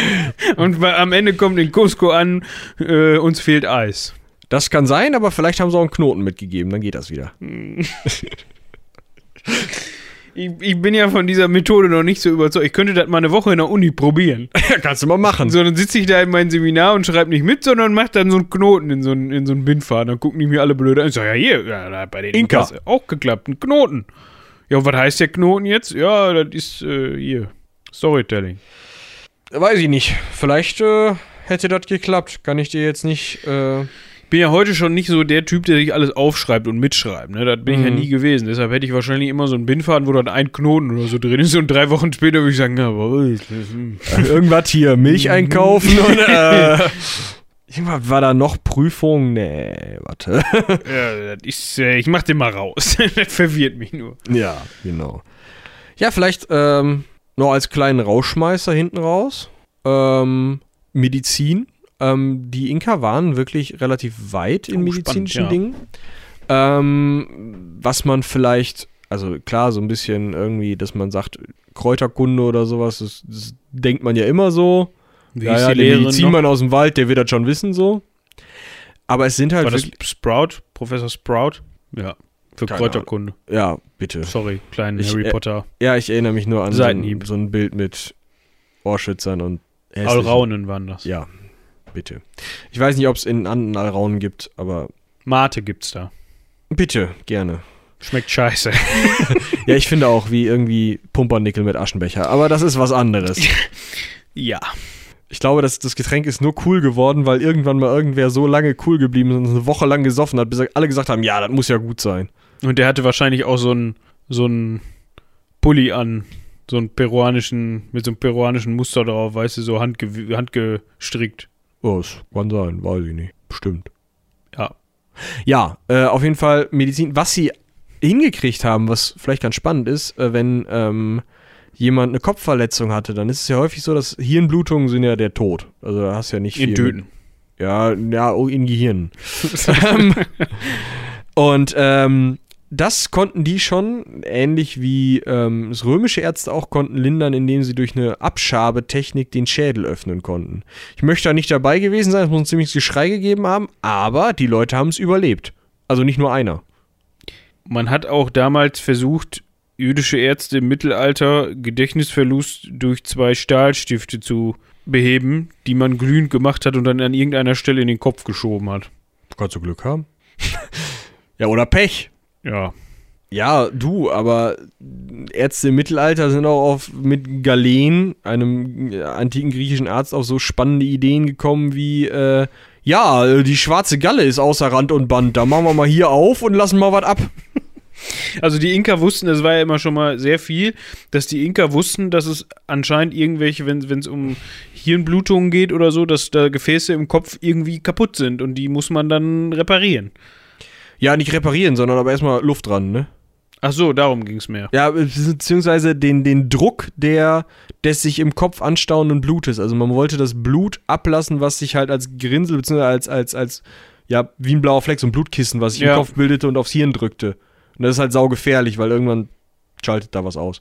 Speaker 1: [laughs] Und bei, am Ende kommt in Cusco an, äh, uns fehlt Eis.
Speaker 2: Das kann sein, aber vielleicht haben sie auch einen Knoten mitgegeben, dann geht das wieder. [laughs] [laughs]
Speaker 1: Ich, ich bin ja von dieser Methode noch nicht so überzeugt. Ich könnte das mal eine Woche in der Uni probieren.
Speaker 2: Kannst du mal machen.
Speaker 1: So, dann sitze ich da in meinem Seminar und schreibe nicht mit, sondern mache dann so einen Knoten in so einen, in so einen Bindfaden. Dann gucken die mir alle blöd an. Ich sage, ja, hier, ja, da hat bei den
Speaker 2: Inka.
Speaker 1: Auch geklappt, ein Knoten. Ja, und was heißt der Knoten jetzt? Ja, das ist äh, hier, Storytelling.
Speaker 2: Weiß ich nicht. Vielleicht äh, hätte das geklappt. Kann ich dir jetzt nicht. Äh,
Speaker 1: bin ja heute schon nicht so der Typ, der sich alles aufschreibt und mitschreibt. Ne? Das bin ich ja
Speaker 2: Mhm.
Speaker 1: nie gewesen. Deshalb hätte ich wahrscheinlich immer so einen Bindfaden, wo dann ein Knoten oder so drin ist. Und drei Wochen später würde ich sagen, ja, aber, hm.
Speaker 2: irgendwas hier, Milch einkaufen und äh, [laughs] irgendwas war da noch Prüfung? Nee, warte. [laughs]
Speaker 1: ja, ist, äh, ich mach den mal raus. [laughs] das verwirrt mich nur.
Speaker 2: ja, genau. Ja, vielleicht ähm, noch als kleinen Rauschmeißer hinten raus. Ähm, Medizin. Ähm, die Inka waren wirklich relativ weit in
Speaker 1: Oh,
Speaker 2: medizinischen
Speaker 1: spannend, ja.
Speaker 2: Dingen. Ähm, was man vielleicht, also klar, so ein bisschen irgendwie, dass man sagt, Kräuterkunde oder sowas, das, das denkt man ja immer so.
Speaker 1: Wie
Speaker 2: ja, ja, der? Medizinmann aus dem Wald, der wird das schon wissen so. Aber es sind halt
Speaker 1: War das Sprout? Professor Sprout? Ja. Für
Speaker 2: Keine
Speaker 1: Kräuterkunde.
Speaker 2: ja, bitte.
Speaker 1: Sorry, kleinen
Speaker 2: Ich,
Speaker 1: Harry
Speaker 2: äh,
Speaker 1: Potter.
Speaker 2: Ja, ich erinnere mich nur an so ein, so ein Bild mit Ohrschützern und hässlichen-
Speaker 1: Alraunen waren das.
Speaker 2: Ja, bitte. Ich weiß nicht, ob es in anderen Alraunen gibt, aber
Speaker 1: Mate gibt's da.
Speaker 2: bitte, gerne.
Speaker 1: Schmeckt scheiße. [laughs]
Speaker 2: Ja, ich finde auch wie irgendwie Pumpernickel mit Aschenbecher, aber das ist was anderes. [laughs]
Speaker 1: ja.
Speaker 2: Ich glaube, das, das Getränk ist nur cool geworden, weil irgendwann mal irgendwer so lange cool geblieben ist und eine Woche lang gesoffen hat, bis alle gesagt haben, ja, das muss ja gut sein.
Speaker 1: Und der hatte wahrscheinlich auch so einen so einen Pulli an, so einen peruanischen, mit so einem peruanischen Muster drauf, weißt du, so handge handgestrickt.
Speaker 2: Oh, das kann sein, weiß ich nicht. Bestimmt.
Speaker 1: Ja.
Speaker 2: Ja, äh, auf jeden Fall Medizin. Was sie hingekriegt haben, was vielleicht ganz spannend ist, äh, wenn ähm, jemand eine Kopfverletzung hatte, dann ist es ja häufig so, dass Hirnblutungen sind ja der Tod. Also da hast du ja nicht viel.
Speaker 1: In Töten.
Speaker 2: Ja, ja, in Gehirn. [laughs] Ähm, und ähm, das konnten die schon, ähnlich wie ähm, das römische Ärzte auch konnten lindern, indem sie durch eine Abschabetechnik den Schädel öffnen konnten. Ich möchte da nicht dabei gewesen sein, es muss ein ziemliches Geschrei gegeben haben, aber die Leute haben es überlebt. Also nicht nur einer.
Speaker 1: Man hat auch damals versucht, jüdische Ärzte im Mittelalter Gedächtnisverlust durch zwei Stahlstifte zu beheben, die man glühend gemacht hat und dann an irgendeiner Stelle in den Kopf geschoben hat.
Speaker 2: Kannst du Glück haben? [laughs] ja, oder Pech.
Speaker 1: Ja.
Speaker 2: Ja, du, aber Ärzte im Mittelalter sind auch auf, mit Galen, einem antiken griechischen Arzt, auf so spannende Ideen gekommen wie, äh, ja, die schwarze Galle ist außer Rand und Band, da machen wir mal hier auf und lassen mal was ab. [laughs]
Speaker 1: Also die Inka wussten, das war ja immer schon mal sehr viel, dass die Inka wussten, dass es anscheinend irgendwelche, wenn es um Hirnblutungen geht oder so, dass da Gefäße im Kopf irgendwie kaputt sind und die muss man dann reparieren.
Speaker 2: Ja, nicht reparieren, sondern aber erstmal Luft dran, ne?
Speaker 1: Ach so, darum ging es mehr.
Speaker 2: Ja, beziehungsweise den, den Druck der, des sich im Kopf anstauenden Blutes. Also man wollte das Blut ablassen, was sich halt als Grinsel, beziehungsweise als, als, als, ja, wie ein blauer Fleck, so ein Blutkissen, was sich
Speaker 1: Ja.
Speaker 2: im Kopf bildete und aufs Hirn drückte. Und das ist halt saugefährlich, weil irgendwann schaltet da was aus.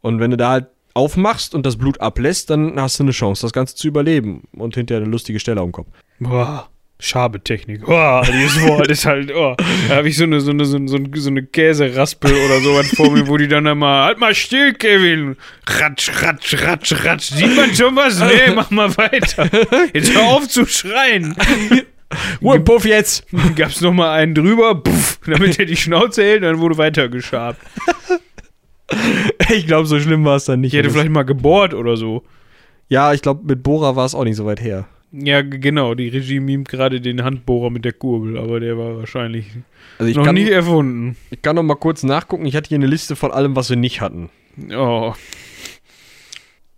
Speaker 2: Und wenn du da halt aufmachst und das Blut ablässt, dann hast du eine Chance, das Ganze zu überleben. Und hinterher eine lustige Stelle am Kopf.
Speaker 1: Boah. Schabetechnik. Boah, dieses Wort ist halt, oh. Da habe ich so eine, so eine, so eine, so eine, Käseraspel oder sowas vor mir, wo die dann einmal, halt mal still, Kevin. Ratsch, ratsch, ratsch, ratsch. Sieht man schon was? Nee, mach mal weiter. Jetzt hör auf zu schreien.
Speaker 2: Puff jetzt!
Speaker 1: Gab's noch mal einen drüber, puff, damit er die Schnauze hält, dann wurde weiter geschabt.
Speaker 2: Ich glaube, so schlimm war es dann nicht.
Speaker 1: Ich hätte vielleicht mal gebohrt oder so.
Speaker 2: ja, ich glaube, mit Bora war es auch nicht so weit her.
Speaker 1: Ja, genau, die Regie mimt gerade den Handbohrer mit der Kurbel, aber der war wahrscheinlich
Speaker 2: Also ich
Speaker 1: noch
Speaker 2: kann,
Speaker 1: nie erfunden.
Speaker 2: ich kann noch mal kurz nachgucken. Ich hatte hier eine Liste von allem, was wir nicht hatten.
Speaker 1: Oh.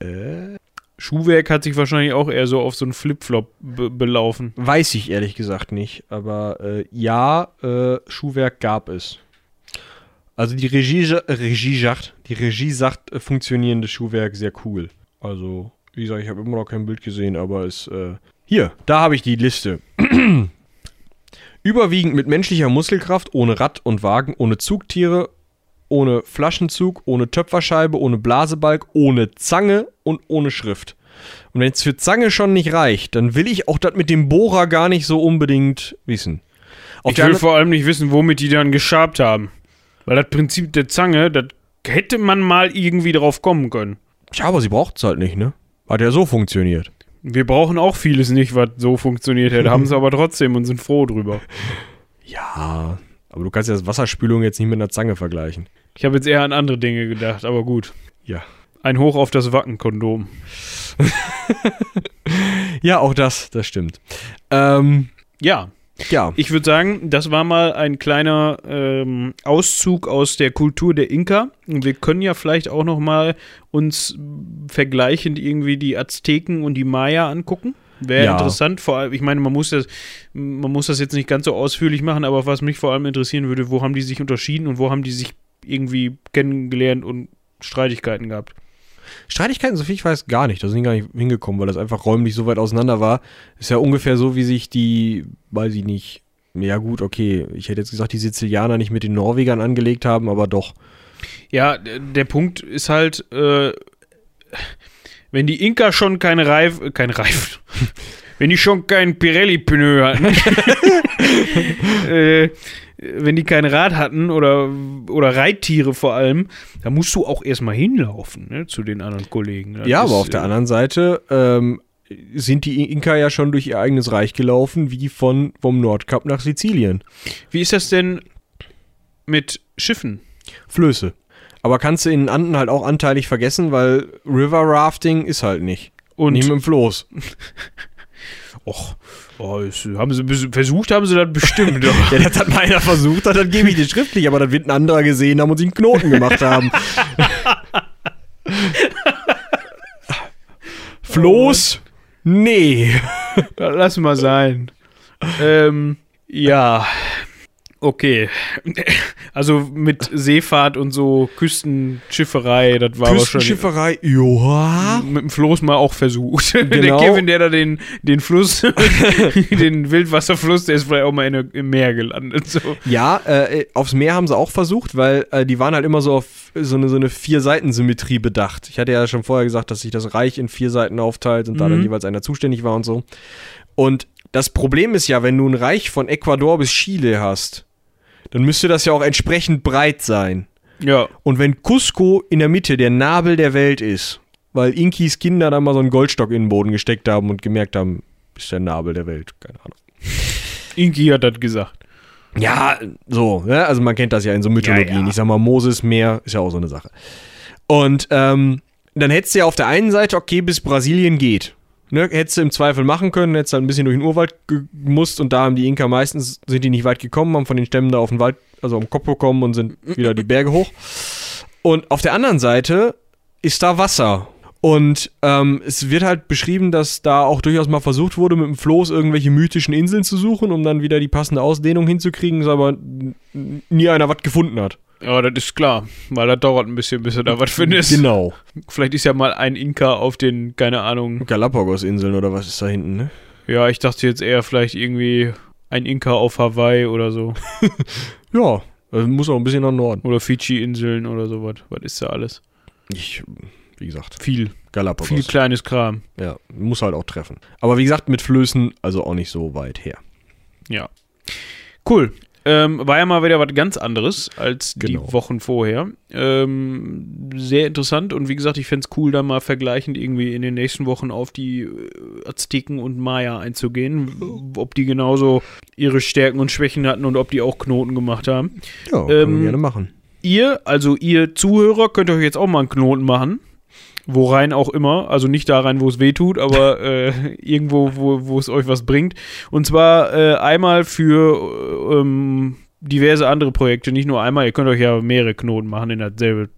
Speaker 2: Äh,
Speaker 1: Schuhwerk hat sich wahrscheinlich auch eher so auf so einen Flipflop be belaufen.
Speaker 2: weiß ich ehrlich gesagt nicht. Aber äh, ja, äh, Schuhwerk gab es. Also die Regie, Regie sagt, die Regie sagt, äh, funktionierendes Schuhwerk sehr cool. Also, wie gesagt, ich habe immer noch kein Bild gesehen, aber es, äh, hier, da habe ich die Liste. [clears throat] Überwiegend mit menschlicher Muskelkraft, ohne Rad und Wagen, ohne Zugtiere, ohne Flaschenzug, ohne Töpferscheibe, ohne Blasebalg, ohne Zange und ohne Schrift. Und wenn es für Zange schon nicht reicht, dann will ich auch das mit dem Bohrer gar nicht so unbedingt wissen. Auf
Speaker 1: ich will vor allem nicht wissen, womit die dann geschabt haben. Weil das Prinzip der Zange, das hätte man mal irgendwie drauf kommen können.
Speaker 2: ja, aber sie braucht es halt nicht, ne? Hat ja so funktioniert.
Speaker 1: Wir brauchen auch vieles nicht, was so funktioniert hätte, haben es [laughs] aber trotzdem und sind froh drüber.
Speaker 2: Ja, aber du kannst ja das Wasserspülung jetzt nicht mit einer Zange vergleichen.
Speaker 1: Ich habe jetzt eher an andere Dinge gedacht, aber gut.
Speaker 2: Ja.
Speaker 1: Ein Hoch auf das Wackenkondom. [laughs]
Speaker 2: Ja, auch das, das stimmt. Ähm,
Speaker 1: Ja,
Speaker 2: ja.
Speaker 1: ich würde sagen, das war mal ein kleiner ähm, Auszug aus der Kultur der Inka. Und wir können ja vielleicht auch noch mal uns vergleichend irgendwie die Azteken und die Maya angucken. Wäre
Speaker 2: Ja.
Speaker 1: interessant, vor allem, ich meine, man muss, das, man muss das jetzt nicht ganz so ausführlich machen, aber was mich vor allem interessieren würde, wo haben die sich unterschieden und wo haben die sich irgendwie kennengelernt und Streitigkeiten gehabt.
Speaker 2: Streitigkeiten, so viel ich weiß, gar nicht. Da sind die gar nicht hingekommen, weil das einfach räumlich so weit auseinander war. Ist ja ungefähr so, wie sich die, weiß ich nicht, ja gut, okay, ich hätte jetzt gesagt, die Sizilianer nicht mit den Norwegern angelegt haben, aber doch.
Speaker 1: Ja, der Punkt ist halt, äh, wenn die Inka schon keine Reif, kein Reif, [laughs] wenn die schon kein Pirelli-Pneu hatten, [laughs] äh, wenn die kein Rad hatten oder, oder Reittiere vor allem, da musst du auch erstmal hinlaufen, ne, zu den anderen Kollegen. Das
Speaker 2: ja, aber auf der
Speaker 1: äh,
Speaker 2: anderen Seite ähm, sind die Inka ja schon durch ihr eigenes Reich gelaufen, wie von vom Nordkap nach Sizilien.
Speaker 1: Wie ist das denn mit Schiffen?
Speaker 2: Flöße. Aber kannst du in den Anden halt auch anteilig vergessen, weil River Rafting ist halt nicht.
Speaker 1: Und
Speaker 2: Nicht mit dem Floß. [laughs]
Speaker 1: Och, oh, haben sie versucht, haben sie das bestimmt.
Speaker 2: Ja, [laughs] das hat mal einer versucht, hat, dann gebe ich dir schriftlich, aber dann wird ein anderer gesehen haben und sie einen Knoten gemacht haben. [laughs] Floß? Nee.
Speaker 1: Lass mal sein. ähm, ja. Okay. [laughs] Also mit Seefahrt und so Küstenschifferei, das war wahrscheinlich
Speaker 2: Küstenschifferei, ja.
Speaker 1: mit dem Floß mal auch versucht. [laughs] Der
Speaker 2: Genau.
Speaker 1: Kevin, der da den, den Fluss, [laughs] den Wildwasserfluss, der ist vielleicht auch mal in der, im Meer gelandet. So.
Speaker 2: Ja, äh, aufs Meer haben sie auch versucht, weil äh, die waren halt immer so auf so eine, so eine Vier-Seiten-Symmetrie bedacht. Ich hatte ja schon vorher gesagt, dass sich das Reich in vier Seiten aufteilt und da dann
Speaker 1: Mhm.
Speaker 2: jeweils einer zuständig war und so. Und das Problem ist ja, wenn du ein Reich von Ecuador bis Chile hast, dann müsste das ja auch entsprechend breit sein.
Speaker 1: Ja.
Speaker 2: Und wenn Cusco in der Mitte der Nabel der Welt ist, weil Inkis Kinder da mal so einen Goldstock in den Boden gesteckt haben und gemerkt haben, ist der Nabel der Welt, keine Ahnung. [laughs]
Speaker 1: Inki hat das gesagt.
Speaker 2: Ja, so, ne? also man kennt das ja in so Mythologien.
Speaker 1: Ja, ja.
Speaker 2: Ich sag mal, Moses, Meer, ist ja auch so eine Sache. Und ähm, dann hättest du ja auf der einen Seite, okay, bis Brasilien geht. Ne? Hättest du im Zweifel machen können, hättest halt ein bisschen durch den Urwald gemusst und da haben die Inka meistens, sind die nicht weit gekommen, haben von den Stämmen da auf den Wald, also am Kopf bekommen und sind wieder die Berge hoch. Und auf der anderen Seite ist da Wasser. Und ähm, es wird halt beschrieben, dass da auch durchaus mal versucht wurde, mit dem Floß irgendwelche mythischen Inseln zu suchen, um dann wieder die passende Ausdehnung hinzukriegen, aber nie einer was gefunden hat.
Speaker 1: Ja, das ist klar, weil das dauert ein bisschen, bis du da was findest.
Speaker 2: Genau.
Speaker 1: Vielleicht ist ja mal ein Inka auf den, keine Ahnung.
Speaker 2: Galapagos-Inseln oder was ist da hinten, ne?
Speaker 1: Ja, ich dachte jetzt eher vielleicht irgendwie ein Inka auf Hawaii oder so. [laughs]
Speaker 2: Ja, muss auch ein bisschen nach Norden.
Speaker 1: Oder Fidschi-Inseln oder sowas. Was ist da alles?
Speaker 2: Ich, wie gesagt,
Speaker 1: Viel,
Speaker 2: Galapagos.
Speaker 1: viel kleines Kram.
Speaker 2: ja, muss halt auch treffen. Aber wie gesagt, mit Flößen, also auch nicht so weit her.
Speaker 1: Ja. Cool. Ähm, war ja mal wieder was ganz anderes als
Speaker 2: Genau.
Speaker 1: die Wochen vorher. Ähm, sehr interessant und wie gesagt, ich fände es cool, da mal vergleichend irgendwie in den nächsten Wochen auf die äh, Azteken und Maya einzugehen. Ob die genauso ihre Stärken und Schwächen hatten und ob die auch Knoten gemacht haben.
Speaker 2: Ja, können
Speaker 1: Ähm,
Speaker 2: wir gerne machen.
Speaker 1: Ihr, also ihr Zuhörer, könnt euch jetzt auch mal einen Knoten machen. Wo rein auch immer. Also nicht da rein, wo es weh tut, aber [laughs] äh, irgendwo, wo, wo es euch was bringt. Und zwar äh, einmal für äh, ähm, diverse andere Projekte. Nicht nur einmal, ihr könnt euch ja mehrere Knoten machen in dasselbe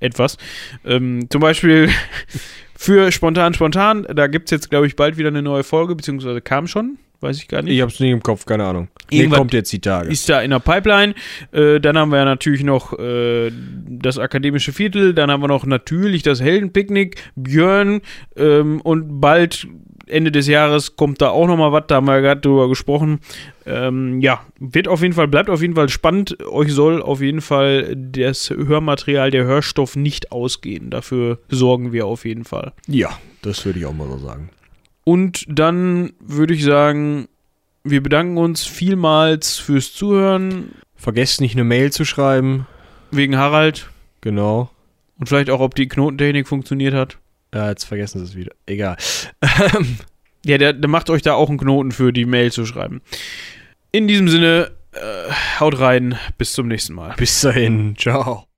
Speaker 1: etwas. Ähm, zum Beispiel [laughs] für Spontan Spontan, da gibt es jetzt, glaube ich, bald wieder eine neue Folge, beziehungsweise kam schon, weiß ich gar nicht.
Speaker 2: Ich hab's nicht im Kopf, keine Ahnung. Nee,
Speaker 1: Irgendwas-
Speaker 2: kommt jetzt die Tage.
Speaker 1: Ist da in der Pipeline. Äh, dann haben wir natürlich noch äh, das akademische Viertel. Dann haben wir noch natürlich das Heldenpicknick, Björn ähm, und bald Ende des Jahres kommt da auch noch mal was. Da haben wir gerade drüber gesprochen. Ähm, ja, wird auf jeden Fall, bleibt auf jeden Fall spannend. Euch soll auf jeden Fall das Hörmaterial, der Hörstoff nicht ausgehen. Dafür sorgen wir auf jeden Fall.
Speaker 2: ja, das würde ich auch mal so sagen.
Speaker 1: Und dann würde ich sagen, wir bedanken uns vielmals fürs Zuhören.
Speaker 2: Vergesst nicht eine Mail zu schreiben.
Speaker 1: Wegen Harald.
Speaker 2: Genau.
Speaker 1: Und vielleicht auch, ob die Knotentechnik funktioniert hat.
Speaker 2: Ja, jetzt vergessen sie es wieder. Egal. [laughs]
Speaker 1: Ja, der, der macht euch da auch einen Knoten für die Mail zu schreiben. In diesem Sinne, äh, haut rein, bis zum nächsten Mal.
Speaker 2: Bis dahin. Ciao.